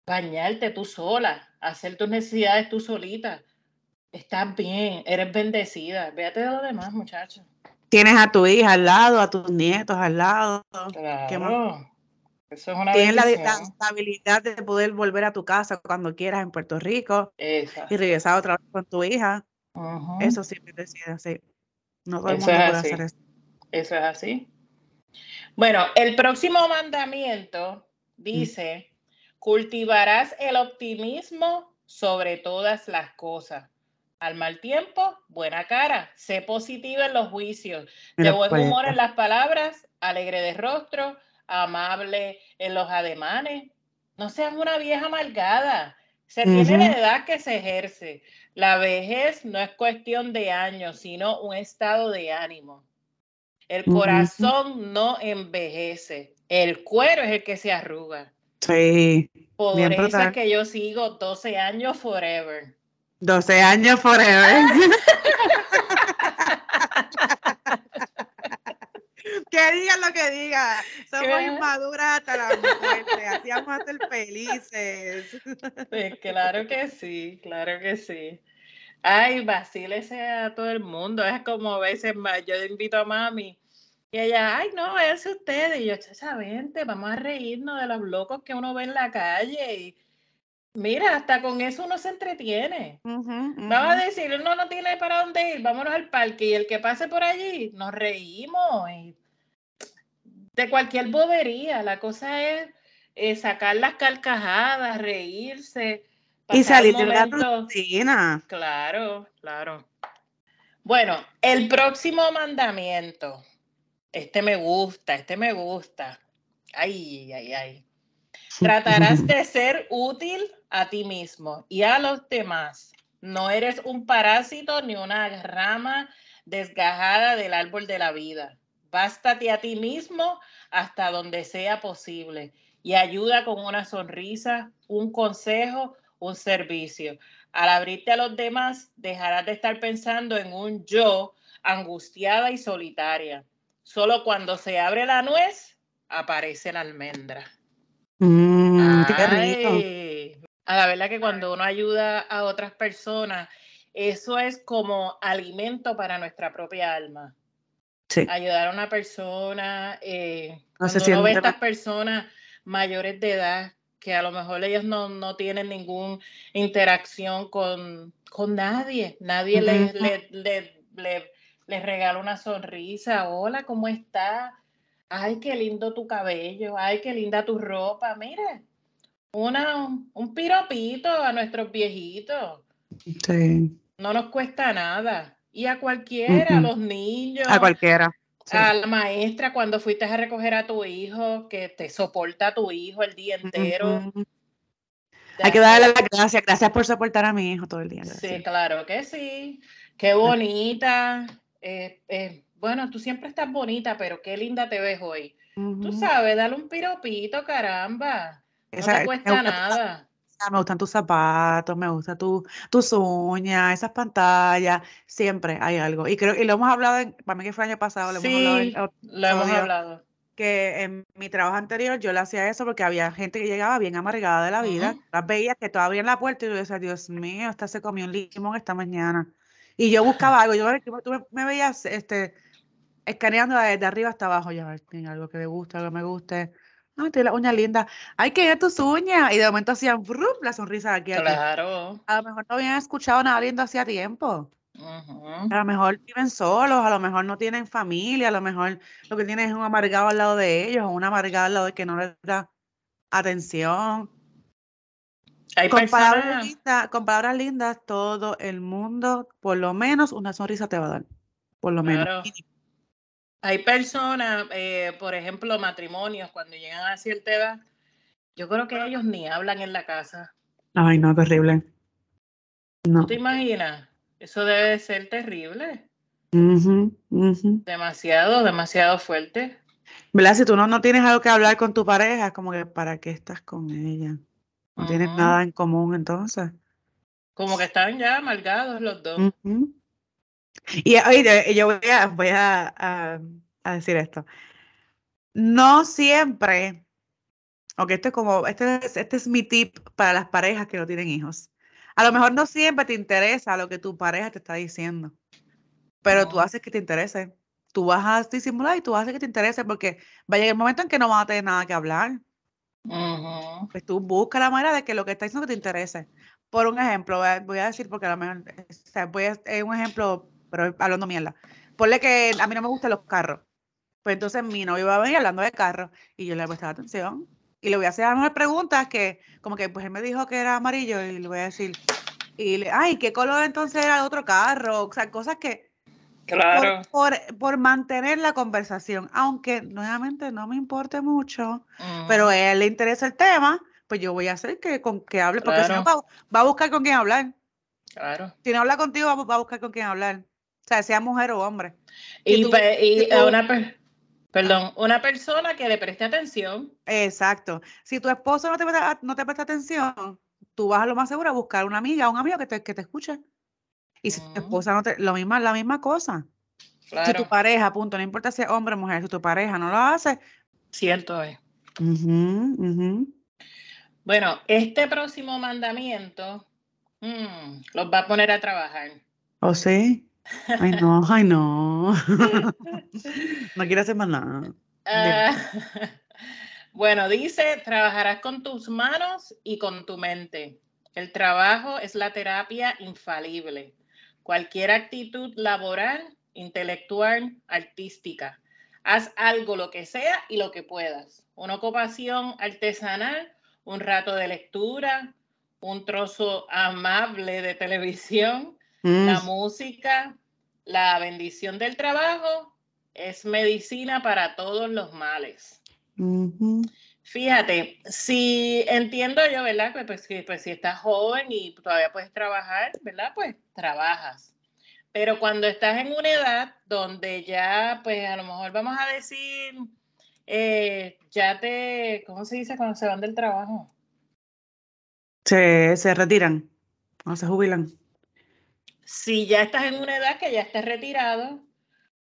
bañarte tú sola, hacer tus necesidades tú solita. Estás bien, eres bendecida. Véate de lo demás, muchacho. Tienes a tu hija al lado, a tus nietos al lado. Claro. Eso es una Tienes la, estabilidad de poder volver a tu casa cuando quieras en Puerto Rico y regresar otra vez con tu hija. Eso sí, bendecida, sí. No todo el mundo puede hacer eso. Eso es así. Bueno, el próximo mandamiento dice, cultivarás el optimismo sobre todas las cosas. Al mal tiempo, buena cara. Sé positiva en los juicios. De buen humor en las palabras, alegre de rostro, amable en los ademanes. No seas una vieja amargada. Se tiene la edad que se ejerce. La vejez no es cuestión de años, sino un estado de ánimo. El corazón no envejece. El cuero es el que se arruga. Sí. Por bien eso brutal. es que yo sigo 12 años forever. 12 años forever. que digan lo que digan. Somos ¿Qué? inmaduras hasta la muerte. Así vamos a ser felices. Pues claro que sí, claro que sí. Ay, vacílese a todo el mundo. Es como a veces yo invito a mami y ella, ay, no, váyanse ustedes. Y yo, chacha, vente, vamos a reírnos de los locos que uno ve en la calle. Y mira, hasta con eso uno se entretiene. Ujú, Vamos a decir, uno no tiene para dónde ir, vámonos al parque y el que pase por allí, nos reímos. y de cualquier bobería, la cosa es eh, sacar las carcajadas, reírse. Y salir de la rutina. Claro, claro. Bueno, el próximo mandamiento. Este me gusta, este me gusta. Ay, ay, ay. Tratarás de ser útil a ti mismo y a los demás. No eres un parásito ni una rama desgajada del árbol de la vida. Bástate a ti mismo hasta donde sea posible y ayuda con una sonrisa, un consejo, un servicio. Al abrirte a los demás, dejarás de estar pensando en un yo angustiada y solitaria. Solo cuando se abre la nuez, aparece la almendra. Mm, qué rico. A la verdad que cuando uno ayuda a otras personas, eso es como alimento para nuestra propia alma. Sí. Ayudar a una persona, eh, No se cuando uno ve siente estas personas mayores de edad que a lo mejor ellos no, no tienen ninguna interacción con, con nadie, nadie les, Ujú. le- le- le- les regala una sonrisa, hola, ¿cómo estás? Ay, qué lindo tu cabello, ay, qué linda tu ropa, mire, una, un piropito a nuestros viejitos, Sí. no nos cuesta nada. Y a cualquiera, a los niños, A cualquiera. Sí. a la maestra cuando fuiste a recoger a tu hijo, que te soporta a tu hijo el día entero. Hay que darle las gracias. Gracias por soportar a mi hijo todo el día. Sí, claro que sí. Qué bonita. Eh, eh, bueno, tú siempre estás bonita, pero qué linda te ves hoy. Tú sabes, dale un piropito, caramba. No Esa- te me cuesta nada. Me gustan tus zapatos, me gusta tu, tus uñas, esas pantallas, siempre hay algo. Y creo, y lo hemos hablado, en- para mí que fue el año pasado, lo hemos hablado en Sí, lo hemos hablado. que en mi trabajo anterior yo le hacía eso porque había gente que llegaba bien amargada de la vida, las veía que todavía abrían la puerta y yo decía, Dios mío, esta se comió un limón esta mañana. Y yo buscaba algo, yo tú me- veías este, escaneando desde arriba hasta abajo, yo, a ver, tiene algo que me guste, algo que me guste. Ah, tiene las uñas lindas. Ay, que ver tus uñas. Y de momento hacían ¡frup! la sonrisa de aquí. Claro. A lo mejor no habían escuchado nada lindo hacía tiempo. A lo mejor viven solos, a lo mejor no tienen familia, a lo mejor lo que tienen es un amargado al lado de ellos o un amargado al lado de que no les da atención. Hay Con palabras personas, lindas, con palabras lindas, todo el mundo, por lo menos una sonrisa te va a dar. Por lo menos. Hay personas, eh, por ejemplo, matrimonios, cuando llegan a cierta edad, yo creo que ellos ni hablan en la casa. Ay, no, terrible. No. ¿Tú te imaginas? Eso debe de ser terrible. Ujú, ujú. Demasiado, demasiado fuerte. ¿Verdad? Si tú no, no tienes algo que hablar con tu pareja, es como que ¿para qué estás con ella? No tienes nada en común entonces. Como que están ya amargados los dos. Y oye, yo voy a, voy a, a- a decir esto. No siempre, ok, esto es como, este es, este es mi tip para las parejas que no tienen hijos. A lo mejor no siempre te interesa lo que tu pareja te está diciendo, pero tú No. haces que te interese. Tú vas a disimular y tú haces que te interese porque va a llegar el momento en que no van a tener nada que hablar. Ujú. Pues tú busca la manera de que lo que está diciendo que te interese. Por un ejemplo, voy a, voy a decir porque a lo mejor, o sea, voy a, es un ejemplo, pero hablando mierda. Ponle que a mí no me gustan los carros. Pues entonces mi novio va a venir hablando de carros y yo le voy a prestar atención. Y le voy a hacer a lo mejor preguntas que, como que, pues él me dijo que era amarillo y le voy a decir, y le, ay, ¿qué color entonces era el otro carro? O sea, cosas que, Claro. por, por mantener la conversación, aunque nuevamente no me importe mucho, pero Ujú. a él le interesa el tema, pues yo voy a hacer que, con, que hable, porque si no va, va a buscar con quién hablar. claro. Si no habla contigo, va, va a buscar con quién hablar. O sea, sea mujer o hombre. Y, tú, y una per- Perdón, una persona que le preste atención. Exacto. Si tu esposo no te, presta- no te presta atención, tú vas a lo más seguro a buscar una amiga, un amigo que te, que te escuche. Y si tu Ujú. esposa no te, lo misma, la misma cosa. Si tu pareja, punto, no importa si es hombre o mujer, si tu pareja no lo hace, cierto es. ujú, ujú. Bueno, este próximo mandamiento mm, los va a poner a trabajar. ¿O sí? Ay, no, ay, no. No quiero hacer más nada. Ah, bueno, dice, trabajarás con tus manos y con tu mente. El trabajo es la terapia infalible. Cualquier actitud laboral, intelectual, artística. Haz algo, lo que sea y lo que puedas. Una ocupación artesanal, un rato de lectura, un trozo amable de televisión, Mm, la música, la bendición del trabajo es medicina para todos los males. Fíjate, si entiendo yo, ¿verdad? Pues, pues, que, pues, si estás joven y todavía puedes trabajar, ¿verdad? Pues trabajas. Pero cuando estás en una edad donde ya, pues a lo mejor vamos a decir, eh, ya te, ¿cómo se dice cuando se van del trabajo? Se, se retiran o se jubilan. Si ya estás en una edad que ya estás retirado,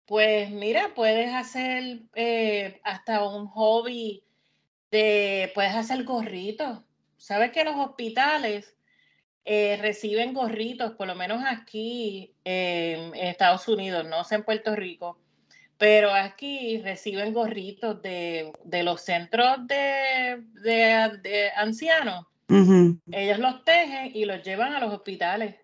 pues mira, puedes hacer eh, hasta un hobby de, puedes hacer gorritos. Sabes que los hospitales eh, reciben gorritos, por lo menos aquí en Estados Unidos, no sé en Puerto Rico, pero aquí reciben gorritos de, de los centros de, de- de ancianos. Ellos los tejen y los llevan a los hospitales.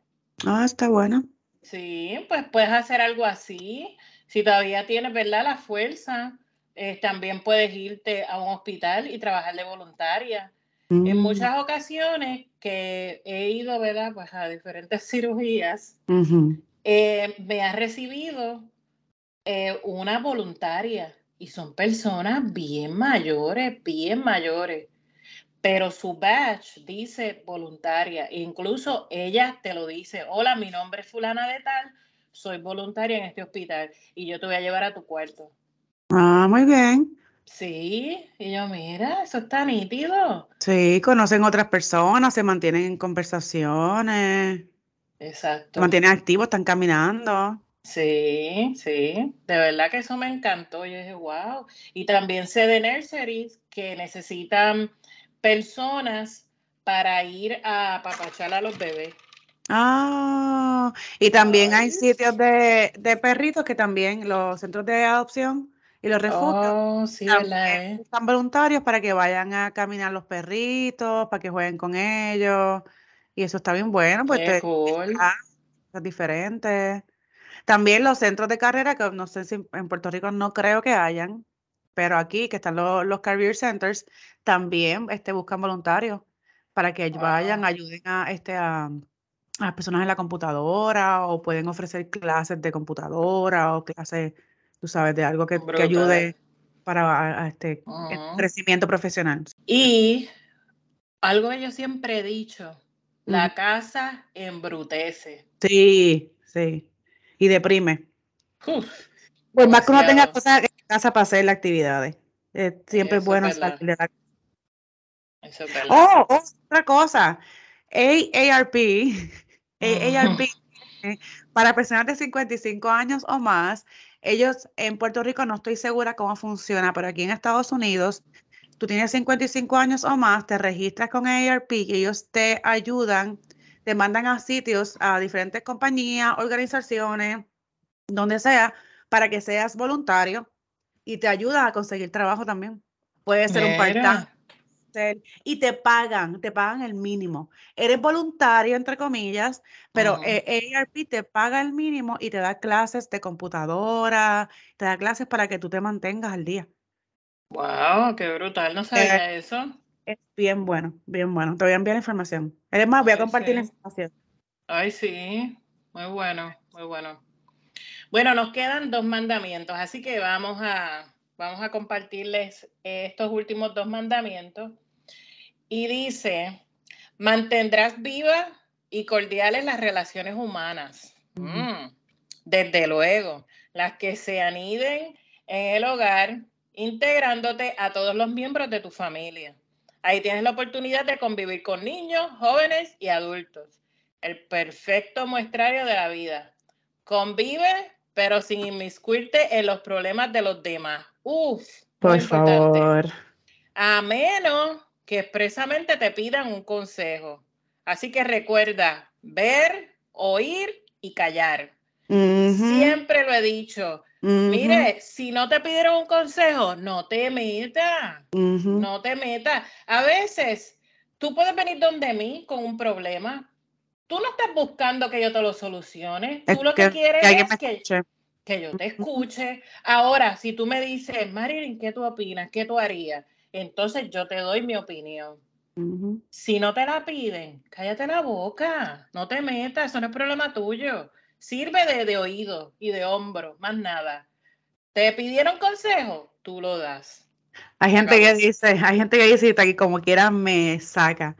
Ah, está bueno. Sí, pues puedes hacer algo así. Si todavía tienes, ¿verdad? La fuerza, eh, también puedes irte a un hospital y trabajar de voluntaria. En Mm, muchas ocasiones que he ido, ¿verdad? Pues a diferentes cirugías, eh, me ha recibido eh, una voluntaria y son personas bien mayores, bien mayores. Pero su badge dice voluntaria. Incluso ella te lo dice, hola, mi nombre es fulana de tal, soy voluntaria en este hospital y yo te voy a llevar a tu cuarto. Ah, muy bien. Sí, y yo, mira, eso está nítido. Sí, conocen otras personas, se mantienen en conversaciones, se Exacto. mantienen activos, están caminando. Sí, sí, de verdad que eso me encantó. Yo dije, wow. Y también sé de nurseries que necesitan personas para ir a apapachar a los bebés. Ah, y también hay Ay. sitios de, de perritos que también los centros de adopción y los refugios Oh, sí, ¿verdad? eh? están voluntarios para que vayan a caminar los perritos, para que jueguen con ellos. Y eso está bien bueno, pues te cool. cosas diferentes. También los centros de carrera, que no sé si en Puerto Rico no creo que hayan, pero aquí que están los, los career centers, también este, buscan voluntarios para que vayan, ayuden a, este, a, a las personas en la computadora o pueden ofrecer clases de computadora o clases, tú sabes, de algo que, que ayude para a- a este el crecimiento profesional. Y algo que yo siempre he dicho, la casa embrutece. Sí, sí. Y deprime. Uf, Por más que uno tenga cosas casa para hacer las actividades. eh, siempre es bueno verdad. salir de la Eso es verdad. Oh, oh, otra cosa. AARP, AARP eh, para personas de 55 años o más, ellos en Puerto Rico no estoy segura cómo funciona, pero aquí en Estados Unidos, tú tienes 55 años o más, te registras con AARP y ellos te ayudan, te mandan a sitios, a diferentes compañías, organizaciones, donde sea, para que seas voluntario y te ayuda a conseguir trabajo también. Puede ser un part-time y te pagan, te pagan el mínimo. Eres voluntario, entre comillas, pero ujú. eh, AARP te paga el mínimo y te da clases de computadora, te da clases para que tú te mantengas al día. Wow, qué brutal, no Eh, sabía eso. es bien bueno, bien bueno. Te voy a enviar la información. Es más, voy a compartir la información. Ay, sí, muy bueno, muy bueno. Bueno, nos quedan dos mandamientos, así que vamos a, vamos a compartirles estos últimos dos mandamientos. Y dice, mantendrás vivas y cordiales las relaciones humanas. Mm, desde luego, las que se aniden en el hogar integrándote a todos los miembros de tu familia. Ahí tienes la oportunidad de convivir con niños, jóvenes y adultos. El perfecto muestrario de la vida. Convive, pero sin inmiscuirte en los problemas de los demás. Uf, por favor. A menos que expresamente te pidan un consejo. Así que recuerda ver, oír y callar. Siempre lo he dicho. Mire, si no te pidieron un consejo, no te metas. No te metas. A veces tú puedes venir donde mí con un problema. Tú no estás buscando que yo te lo solucione. Tú lo que, quieres es que, que, yo te escuche. Ahora, si tú me dices, Marilyn, ¿qué tú opinas? ¿Qué tú harías? Entonces yo te doy mi opinión. Si no te la piden, cállate la boca, no te metas, eso no es problema tuyo. Sirve de, de oído y de hombro, más nada. ¿Te pidieron consejo? Tú lo das. Hay gente que dice, hay gente que dice que como quiera me saca.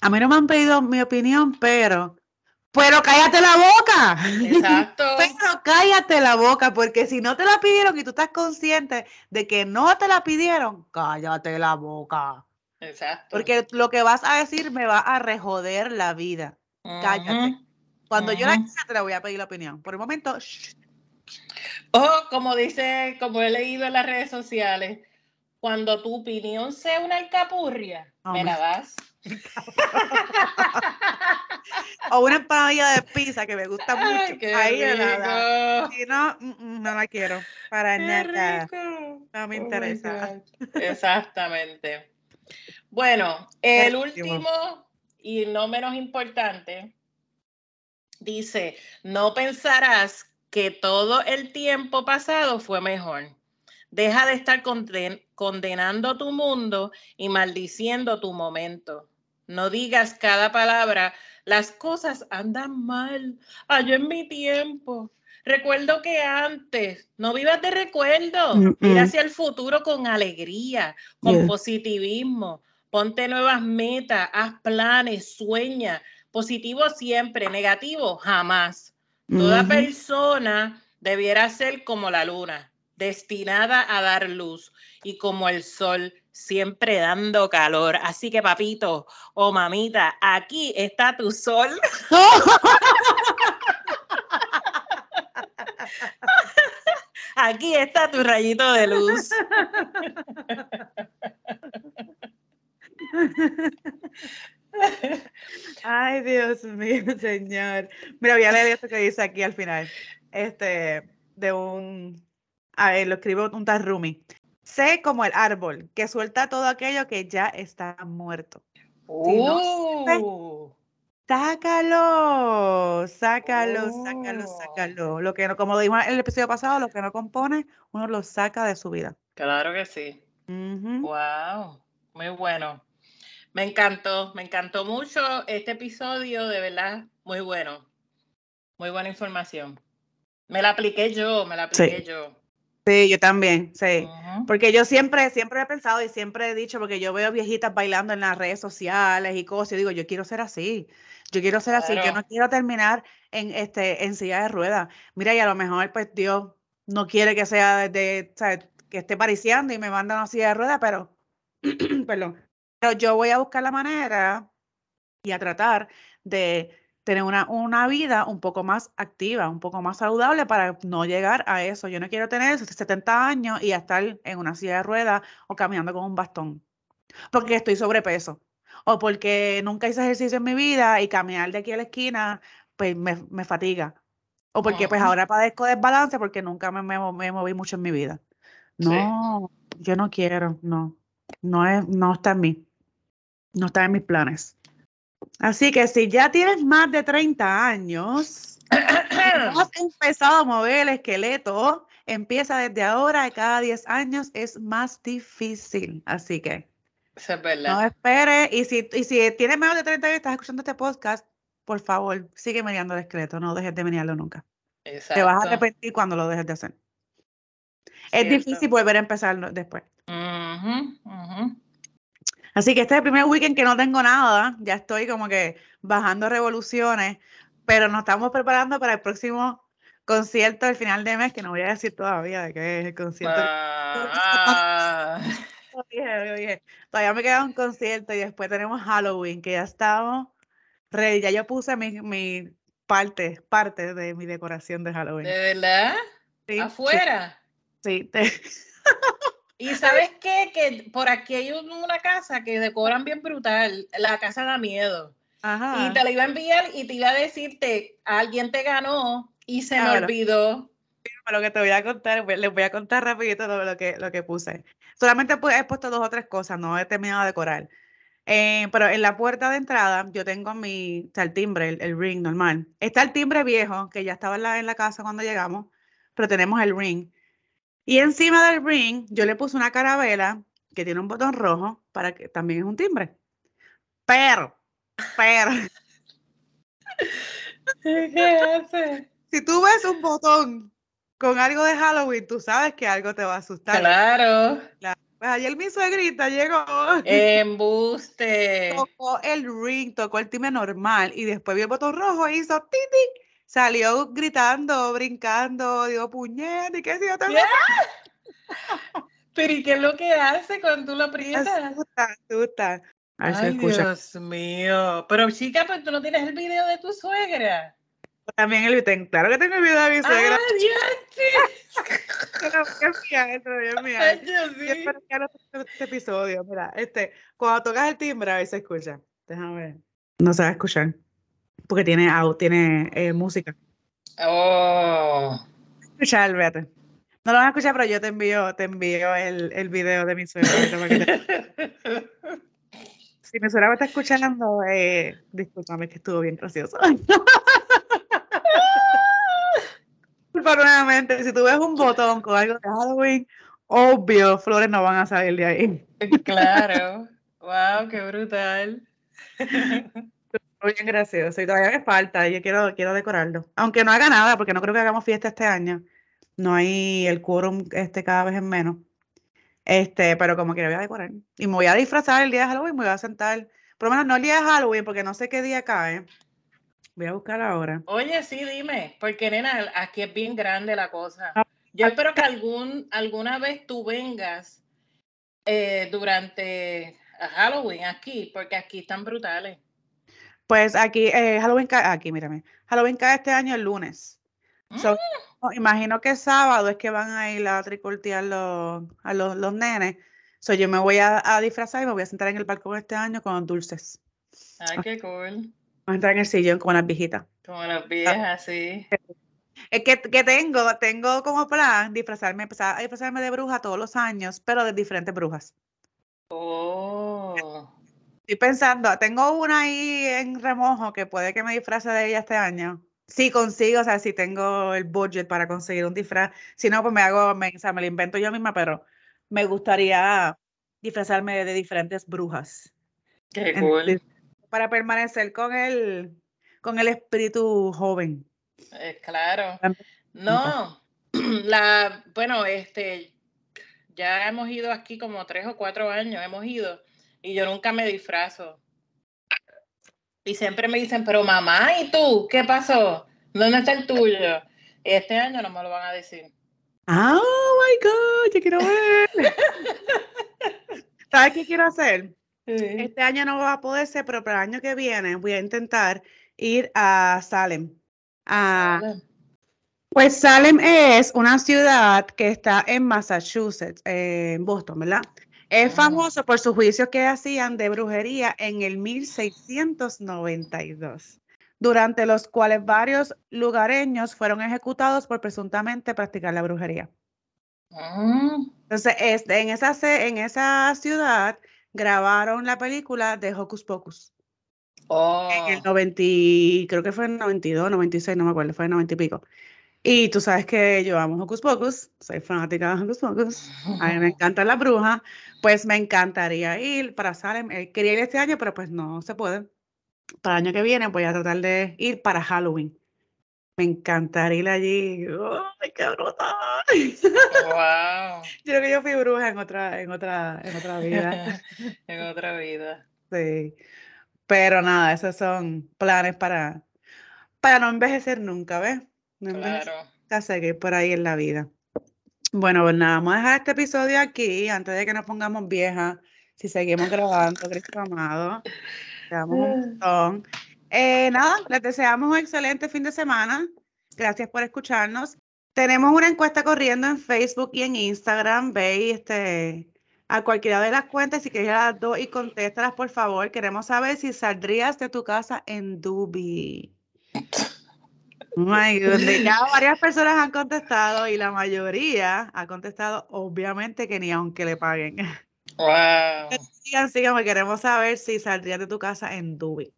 A mí no me han pedido mi opinión, pero, pero cállate la boca. Exacto. pero cállate la boca, porque si no te la pidieron y tú estás consciente de que no te la pidieron, cállate la boca. Exacto. Porque lo que vas a decir me va a rejoder la vida. Cállate. Cuando yo la quiera, te la voy a pedir la opinión. Por el momento, O como dice, como he leído en las redes sociales, cuando tu opinión sea una alcapurria, me la das. O una empanadilla de pizza que me gusta mucho. Ahí la Si no, mm, mm, no la quiero. Para nada. No me oh interesa. Exactamente. Bueno, el último y no menos importante dice, no pensarás que todo el tiempo pasado fue mejor. Deja de estar condenando tu mundo y maldiciendo tu momento. No digas cada palabra, las cosas andan mal. Allá en mi tiempo. Recuerdo que antes, no vivas de recuerdo, mira hacia el futuro con alegría, con positivismo. Ponte nuevas metas, haz planes, sueña. Positivo siempre, negativo jamás. Toda persona debiera ser como la luna, destinada a dar luz y como el sol, siempre dando calor. Así que, papito o mamita, aquí está tu sol. Aquí está tu rayito de luz. Ay, Dios mío, señor. Mira, voy a leer esto que dice aquí al final. Este, de un, a ver, lo escribo un tal Rumi. Sé como el árbol que suelta todo aquello que ya está muerto. Uh. sácalo, sácalo, sácalo, oh. sácalo. Lo que no, como dijimos en el episodio pasado, lo que no compone, uno lo saca de su vida. Claro que sí. Wow, muy bueno. Me encantó, me encantó mucho este episodio, de verdad, muy bueno. Muy buena información. Me la apliqué yo, me la apliqué yo. Sí, yo también, sí. Porque yo siempre, siempre he pensado y siempre he dicho, porque yo veo viejitas bailando en las redes sociales y cosas, y digo, yo quiero ser así. Yo quiero ser así, yo no quiero terminar en, este, en silla de ruedas. Mira, y a lo mejor, pues Dios no quiere que sea de, que esté pariciando y me manda una silla de ruedas, pero, perdón, pero yo voy a buscar la manera y a tratar de tener una, una, vida un poco más activa, un poco más saludable para no llegar a eso. Yo no quiero tener 70 años y estar en una silla de ruedas o caminando con un bastón, porque estoy sobrepeso o porque nunca hice ejercicio en mi vida y caminar de aquí a la esquina pues me, me fatiga. O porque pues ahora padezco desbalance porque nunca me, me, moví mucho en mi vida. No, yo no quiero, no. No, es, no está en mí. No está en mis planes. Así que si ya tienes más de 30 años, has empezado a mover el esqueleto, empieza desde ahora, y cada 10 años es más difícil. Así que Eso es verdad. no esperes. Y si, y si tienes menos de 30 años y estás escuchando este podcast, por favor, sigue meneando el esqueleto, no dejes de menearlo nunca. Te vas a arrepentir cuando lo dejes de hacer. Es difícil volver a empezar después. Así que este es el primer weekend que no tengo nada, ya estoy como que bajando revoluciones, pero nos estamos preparando para el próximo concierto al final de mes, que no voy a decir todavía de qué es el concierto. Ah, Lo dije, lo dije. Todavía me queda un concierto y después tenemos Halloween, que ya estamos ready. Ya yo puse mi, mi parte, parte de mi decoración de Halloween. ¿De verdad? Sí, sí, ¿Afuera? Sí, te- Y sabes qué? Que por aquí hay un- una casa que decoran bien brutal. La casa da miedo. Ajá. Y te la iba a enviar y te iba a decirte, alguien te ganó y se me Claro. olvidó. Lo que te voy a contar, les voy a contar rapidito lo, lo que, lo que puse. Solamente he puesto dos o tres cosas, no he terminado de decorar. Eh, pero en la puerta de entrada yo tengo mi, está el timbre, el, el ring normal. Está el timbre viejo, que ya estaba en la, en la casa cuando llegamos, pero tenemos el ring. Y encima del ring yo le puse una carabela que tiene un botón rojo para que también es un timbre. Pero, pero, ¿Qué hace? si tú ves un botón con algo de Halloween, tú sabes que algo te va a asustar. Claro. Pues ayer mi suegrita llegó, Embuste. tocó el ring, tocó el timbre normal y después vio el botón rojo e hizo titi. Salió gritando, brincando, digo, puñet, y qué sé yo, te ¿Qué? Pero ¿y qué es lo que hace cuando tú lo aprietas? asusta, asusta. Si Ay, escucha. Dios mío. Pero chica, pues tú no tienes el video de tu suegra. También el ten- claro que tengo el video de mi suegra. ¡Ah, Dios! Te lo voy a enviar, te lo voy a enviar. Ay, Dios mío. espero que no te- este episodio. Mira, este, cuando tocas el timbre, a ver si se escucha. Déjame ver. No se va a escuchar. Porque tiene, au- tiene eh, música. Oh. escuchar, fíjate. No lo van a escuchar, pero yo te envío, te envío el, el video de mi suegra. Si mi suegra me está escuchando, eh, discúlpame que estuvo bien gracioso. Disculpa nuevamente, si tú ves un botón con algo de Halloween, obvio, flores no van a salir de ahí. Claro. Wow, qué brutal. Estuvo bien gracioso y todavía me falta, yo quiero, quiero decorarlo. Aunque no haga nada, porque no creo que hagamos fiesta este año. No hay el quórum este cada vez es menos. Este, pero como que lo voy a decorar. Y me voy a disfrazar el día de Halloween, me voy a sentar. Por lo menos no el día de Halloween, porque no sé qué día cae. Voy a buscar ahora. Oye, sí, dime, porque nena, aquí es bien grande la cosa. Ah, Yo espero que algún, alguna vez tú vengas eh, durante Halloween aquí, porque aquí están brutales. Pues aquí, eh, Halloween cae, aquí, mírame. Halloween cae este año el lunes. So, no, imagino que sábado es que van a ir a tricoltear los, a los, los nenes. So, yo me voy a, a disfrazar y me voy a sentar en el balcón este año con dulces. Ay, qué cool. Voy a entrar en el sillón con las viejitas. Como las viejas, sí. Es que, que tengo, tengo como plan disfrazarme, empezar a disfrazarme de bruja todos los años, pero de diferentes brujas. Oh. Estoy pensando, tengo una ahí en remojo que puede que me disfrace de ella este año. Si consigo, o sea, si tengo el budget para conseguir un disfraz. Si no, pues me hago, me, o sea, me lo invento yo misma, pero me gustaría disfrazarme de, diferentes brujas. Qué En- cool. Para permanecer con el, con el espíritu joven. Eh, claro. No, la, bueno, este, ya hemos ido aquí como tres o cuatro años, hemos ido, y yo nunca me disfrazo. Y siempre me dicen, pero mamá, ¿y tú? ¿Qué pasó? ¿Dónde está el tuyo? Este año no me lo van a decir. Ah, Oh my God, yo quiero ver. ¿Sabes qué quiero hacer? Este año no va a poder ser, pero para el año que viene voy a intentar ir a Salem. A, Vale. pues Salem es una ciudad que está en Massachusetts, en Boston, ¿verdad? Es Ah. famoso por sus juicios que hacían de brujería en el 1692, durante los cuales varios lugareños fueron ejecutados por presuntamente practicar la brujería. Mm, Entonces, este, en, esa, en esa ciudad grabaron la película de Hocus Pocus. En el Oh, 90, y- creo que fue en 92, 96, no me acuerdo, fue en 90 y pico. Y tú sabes que yo amo Hocus Pocus, soy fanática de Hocus Pocus, a mí me encanta la bruja, pues me encantaría ir para Salem. eh, quería ir este año, pero pues no se puede. Para el año que viene voy a tratar de ir para Halloween. Me encantaría ir allí. ¡Ay, qué brutal! wow. Yo creo que yo fui bruja en otra, en otra, en otra vida. En otra vida. Sí. Pero nada, esos son planes para, para no envejecer nunca, ¿ves? No. Claro. que seguir por ahí en la vida. Bueno, pues nada, vamos a dejar este episodio aquí antes de que nos pongamos viejas. Si seguimos grabando, Cristo amado. Te damos un montón. Eh, nada, les deseamos un excelente fin de semana. Gracias por escucharnos. Tenemos una encuesta corriendo en Facebook y en Instagram. Ve este, a cualquiera de las cuentas si quieres las dos y contéstalas, por favor. Queremos saber si saldrías de tu casa en Dubi. My goodness. Ya varias personas han contestado y la mayoría ha contestado, obviamente, que ni aunque le paguen. Wow. Sigan, sigan, queremos saber si saldrías de tu casa en Dubi.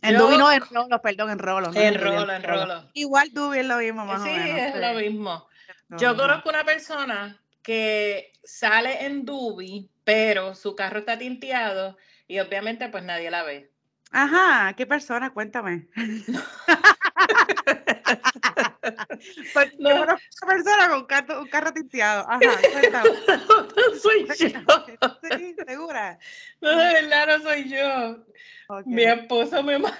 En Dubi no, en Rolo, perdón, en Rolo. no En Dubi, Rolo, en Rolo. Igual Dubi es lo mismo, más Sí, o menos. es sí. lo mismo. No, Yo no. conozco una persona que sale en Dubi, pero su carro está tinteado y obviamente pues nadie la ve. Ajá, ¿qué persona? Cuéntame. Porque No. una persona con carro, un carro tinteado. Ajá, cuéntame. no soy yo. Sí, segura. No, de verdad no soy yo. Mi esposo me mata.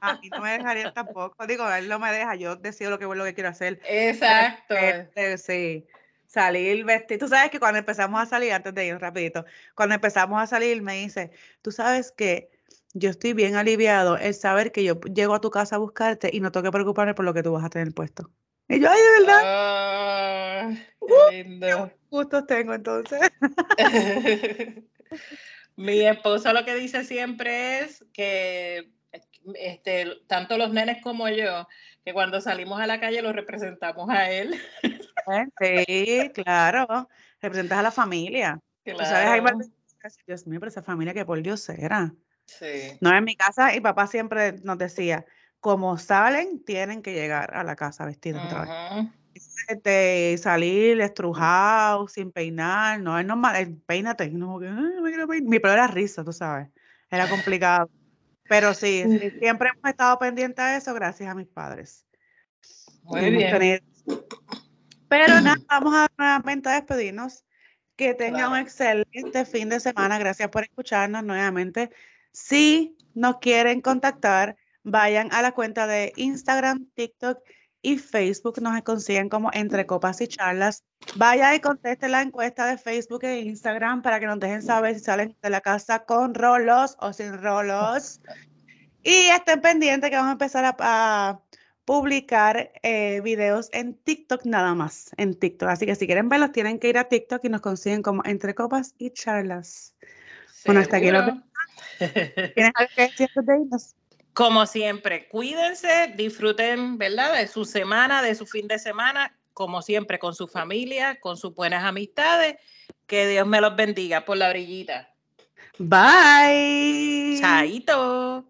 A mí no me dejaría tampoco. Digo, él no me deja, yo decido lo que, lo que quiero hacer. Exacto. Este, sí, salir, vestir. Tú sabes que cuando empezamos a salir, antes de ir rapidito, cuando empezamos a salir, me dice, tú sabes que yo estoy bien aliviado el saber que yo llego a tu casa a buscarte y no tengo que preocuparme por lo que tú vas a tener puesto. Y yo, ay, de verdad, Ah, Uh, qué lindo. gustos tengo entonces. Mi esposo lo que dice siempre es que este, tanto los nenes como yo, que cuando salimos a la calle los representamos a él. Sí, claro. Representas a la familia. Tú sabes, hay Dios mío, pero esa familia que por Dios era. Sí. No, en mi casa, y papá siempre nos decía, como salen, tienen que llegar a la casa vestidos otra vez. Ujú. Este, salir estrujado, sin peinar, no es normal, peínate, no, que, "Ay, no me quiero peinar". Mi pelo era rizo, tú sabes, era complicado. Pero sí, sí, siempre hemos estado pendientes a eso gracias a mis padres. Muy Hemos bien. tenido- Pero nada, vamos a nuevamente a despedirnos. Que tengan un Claro. excelente fin de semana. Gracias por escucharnos nuevamente. Si nos quieren contactar, vayan a la cuenta de Instagram, TikTok y Facebook. Nos consiguen como Entre Copas y Charlas. Vaya y conteste la encuesta de Facebook e Instagram para que nos dejen saber si salen de la casa con rolos o sin rolos. Y estén pendientes que vamos a empezar a, a publicar eh, videos en TikTok nada más, en TikTok. Así que si quieren verlos, tienen que ir a TikTok y nos consiguen como Entre Copas y Charlas. Bueno, hasta aquí lo. ¿Tienes algo que decir antes de irnos? Como siempre, cuídense, disfruten, ¿verdad? De su semana, de su fin de semana, como siempre, con su familia, con sus buenas amistades. Que Dios me los bendiga por la brillita. Bye. Chaito.